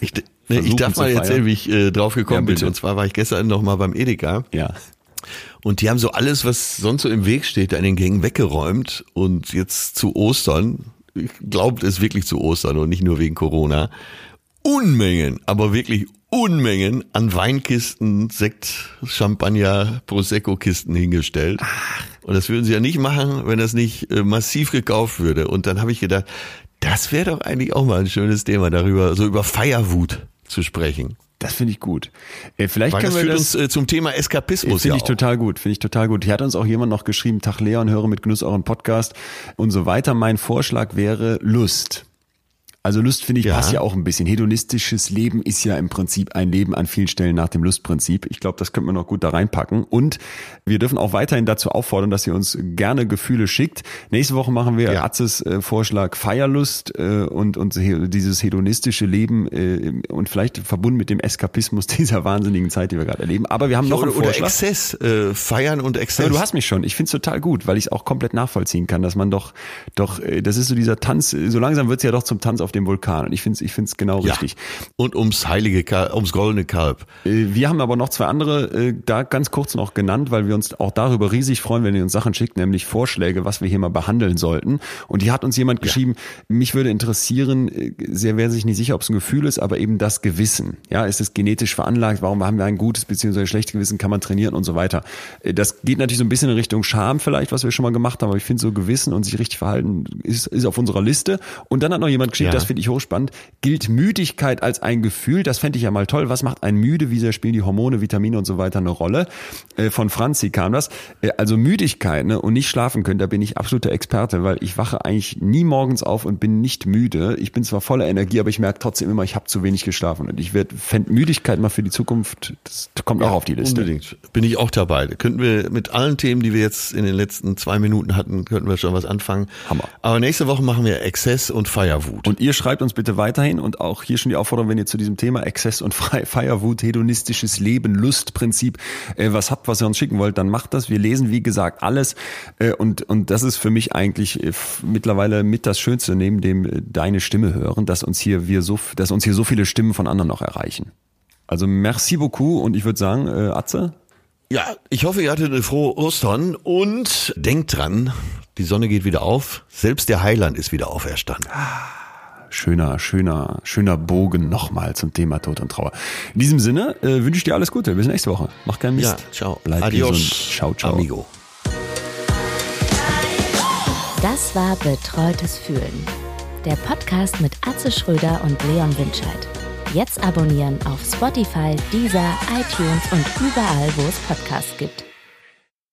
Ich, nee, ich darf mal erzählen, wie ich äh, drauf gekommen Ja, bin. Und zwar war ich gestern noch mal beim Edeka. Ja. Und die haben so alles, was sonst so im Weg steht, in den Gängen weggeräumt. Und jetzt zu Ostern, ich glaubt es wirklich zu Ostern und nicht nur wegen Corona, Unmengen, aber wirklich Unmengen an Weinkisten, Sekt, Champagner, Prosecco-Kisten hingestellt. Und das würden sie ja nicht machen, wenn das nicht äh, massiv gekauft würde. Und dann habe ich gedacht, das wäre doch eigentlich auch mal ein schönes Thema, darüber, so über Feierwut zu sprechen. Das finde ich gut. Äh, vielleicht Weil können das wir führt das uns äh, zum Thema Eskapismus Finde ja ich auch. total gut, finde ich total gut. Hier hat uns auch jemand noch geschrieben, Tag Leon, höre mit Genuss euren Podcast und so weiter. Mein Vorschlag wäre Lust. Also Lust finde ich Ja. passt ja auch ein bisschen. Hedonistisches Leben ist ja im Prinzip ein Leben an vielen Stellen nach dem Lustprinzip. Ich glaube, das könnte man noch gut da reinpacken. Und wir dürfen auch weiterhin dazu auffordern, dass ihr uns gerne Gefühle schickt. Nächste Woche machen wir Ja. Atzes äh, Vorschlag Feierlust äh, und, und dieses hedonistische Leben äh, und vielleicht verbunden mit dem Eskapismus dieser wahnsinnigen Zeit, die wir gerade erleben. Aber wir haben noch einen oder, oder Vorschlag. Exzess, äh, feiern und Exzess. Ja, du hast mich schon. Ich find's total gut, weil ich es auch komplett nachvollziehen kann, dass man doch, doch, äh, das ist so dieser Tanz, so langsam wird's ja doch zum Tanz auf dem Vulkan. Und ich find's, ich find's genau ja. richtig. Und ums heilige, Kal ums goldene Kalb. Äh, Wir haben aber noch zwei andere äh, da ganz kurz noch genannt, weil wir uns auch darüber riesig freuen, wenn ihr uns Sachen schickt, nämlich Vorschläge, was wir hier mal behandeln sollten. Und hier hat uns jemand geschrieben, mich würde interessieren, äh, sehr wäre sich nicht sicher, ob es ein Gefühl ist, aber eben das Gewissen. Ja, ist es genetisch veranlagt? Warum haben wir ein gutes bzw. schlechtes Gewissen? Kann man trainieren und so weiter? Das geht natürlich so ein bisschen in Richtung Scham vielleicht, was wir schon mal gemacht haben, aber ich finde so Gewissen und sich richtig verhalten ist, ist auf unserer Liste. Und dann hat noch jemand geschrieben, Ja. Das finde ich hochspannend, gilt Müdigkeit als ein Gefühl? Das fände ich ja mal toll. Was macht einen müde? Wie sehr spielen die Hormone, Vitamine und so weiter eine Rolle? Äh, von Franzi kam das. Äh, also Müdigkeit ne, und nicht schlafen können, da bin ich absoluter Experte, weil ich wache eigentlich nie morgens auf und bin nicht müde. Ich bin zwar voller Energie, aber ich merke trotzdem immer, ich habe zu wenig geschlafen. Und ich fände Müdigkeit mal für die Zukunft, das kommt auch auf die Liste. Unbedingt. Bin ich auch dabei. Da könnten wir mit allen Themen, die wir jetzt in den letzten zwei Minuten hatten, könnten wir schon was anfangen. Hammer. Aber nächste Woche machen wir Exzess und Feierwut. Und ihr schreibt uns bitte weiterhin und auch hier schon die Aufforderung, wenn ihr zu diesem Thema Exzess und Feierwut, hedonistisches Leben, Lustprinzip, äh, was habt, was ihr uns schicken wollt, dann macht das. Wir lesen, wie gesagt, alles. Äh, und, und das ist für mich eigentlich äh, mittlerweile mit das Schönste, neben dem äh, deine Stimme hören, dass uns hier wir so, dass uns hier so viele Stimmen von anderen noch erreichen. Also merci beaucoup und ich würde sagen, äh, Atze, ja, ich hoffe, ihr hattet eine frohe Ostern und denkt dran, die Sonne geht wieder auf. Selbst der Heiland ist wieder auferstanden. Schöner, schöner, schöner Bogen nochmal zum Thema Tod und Trauer. In diesem Sinne äh, wünsche ich dir alles Gute. Bis nächste Woche. Mach keinen Mist. Ja, ciao. Bleib Adios. gesund. Ciao, ciao. Amigo. Das war Betreutes Fühlen. Der Podcast mit Atze Schröder und Leon Winscheid. Jetzt abonnieren auf Spotify, Deezer, iTunes und überall, wo es Podcasts gibt.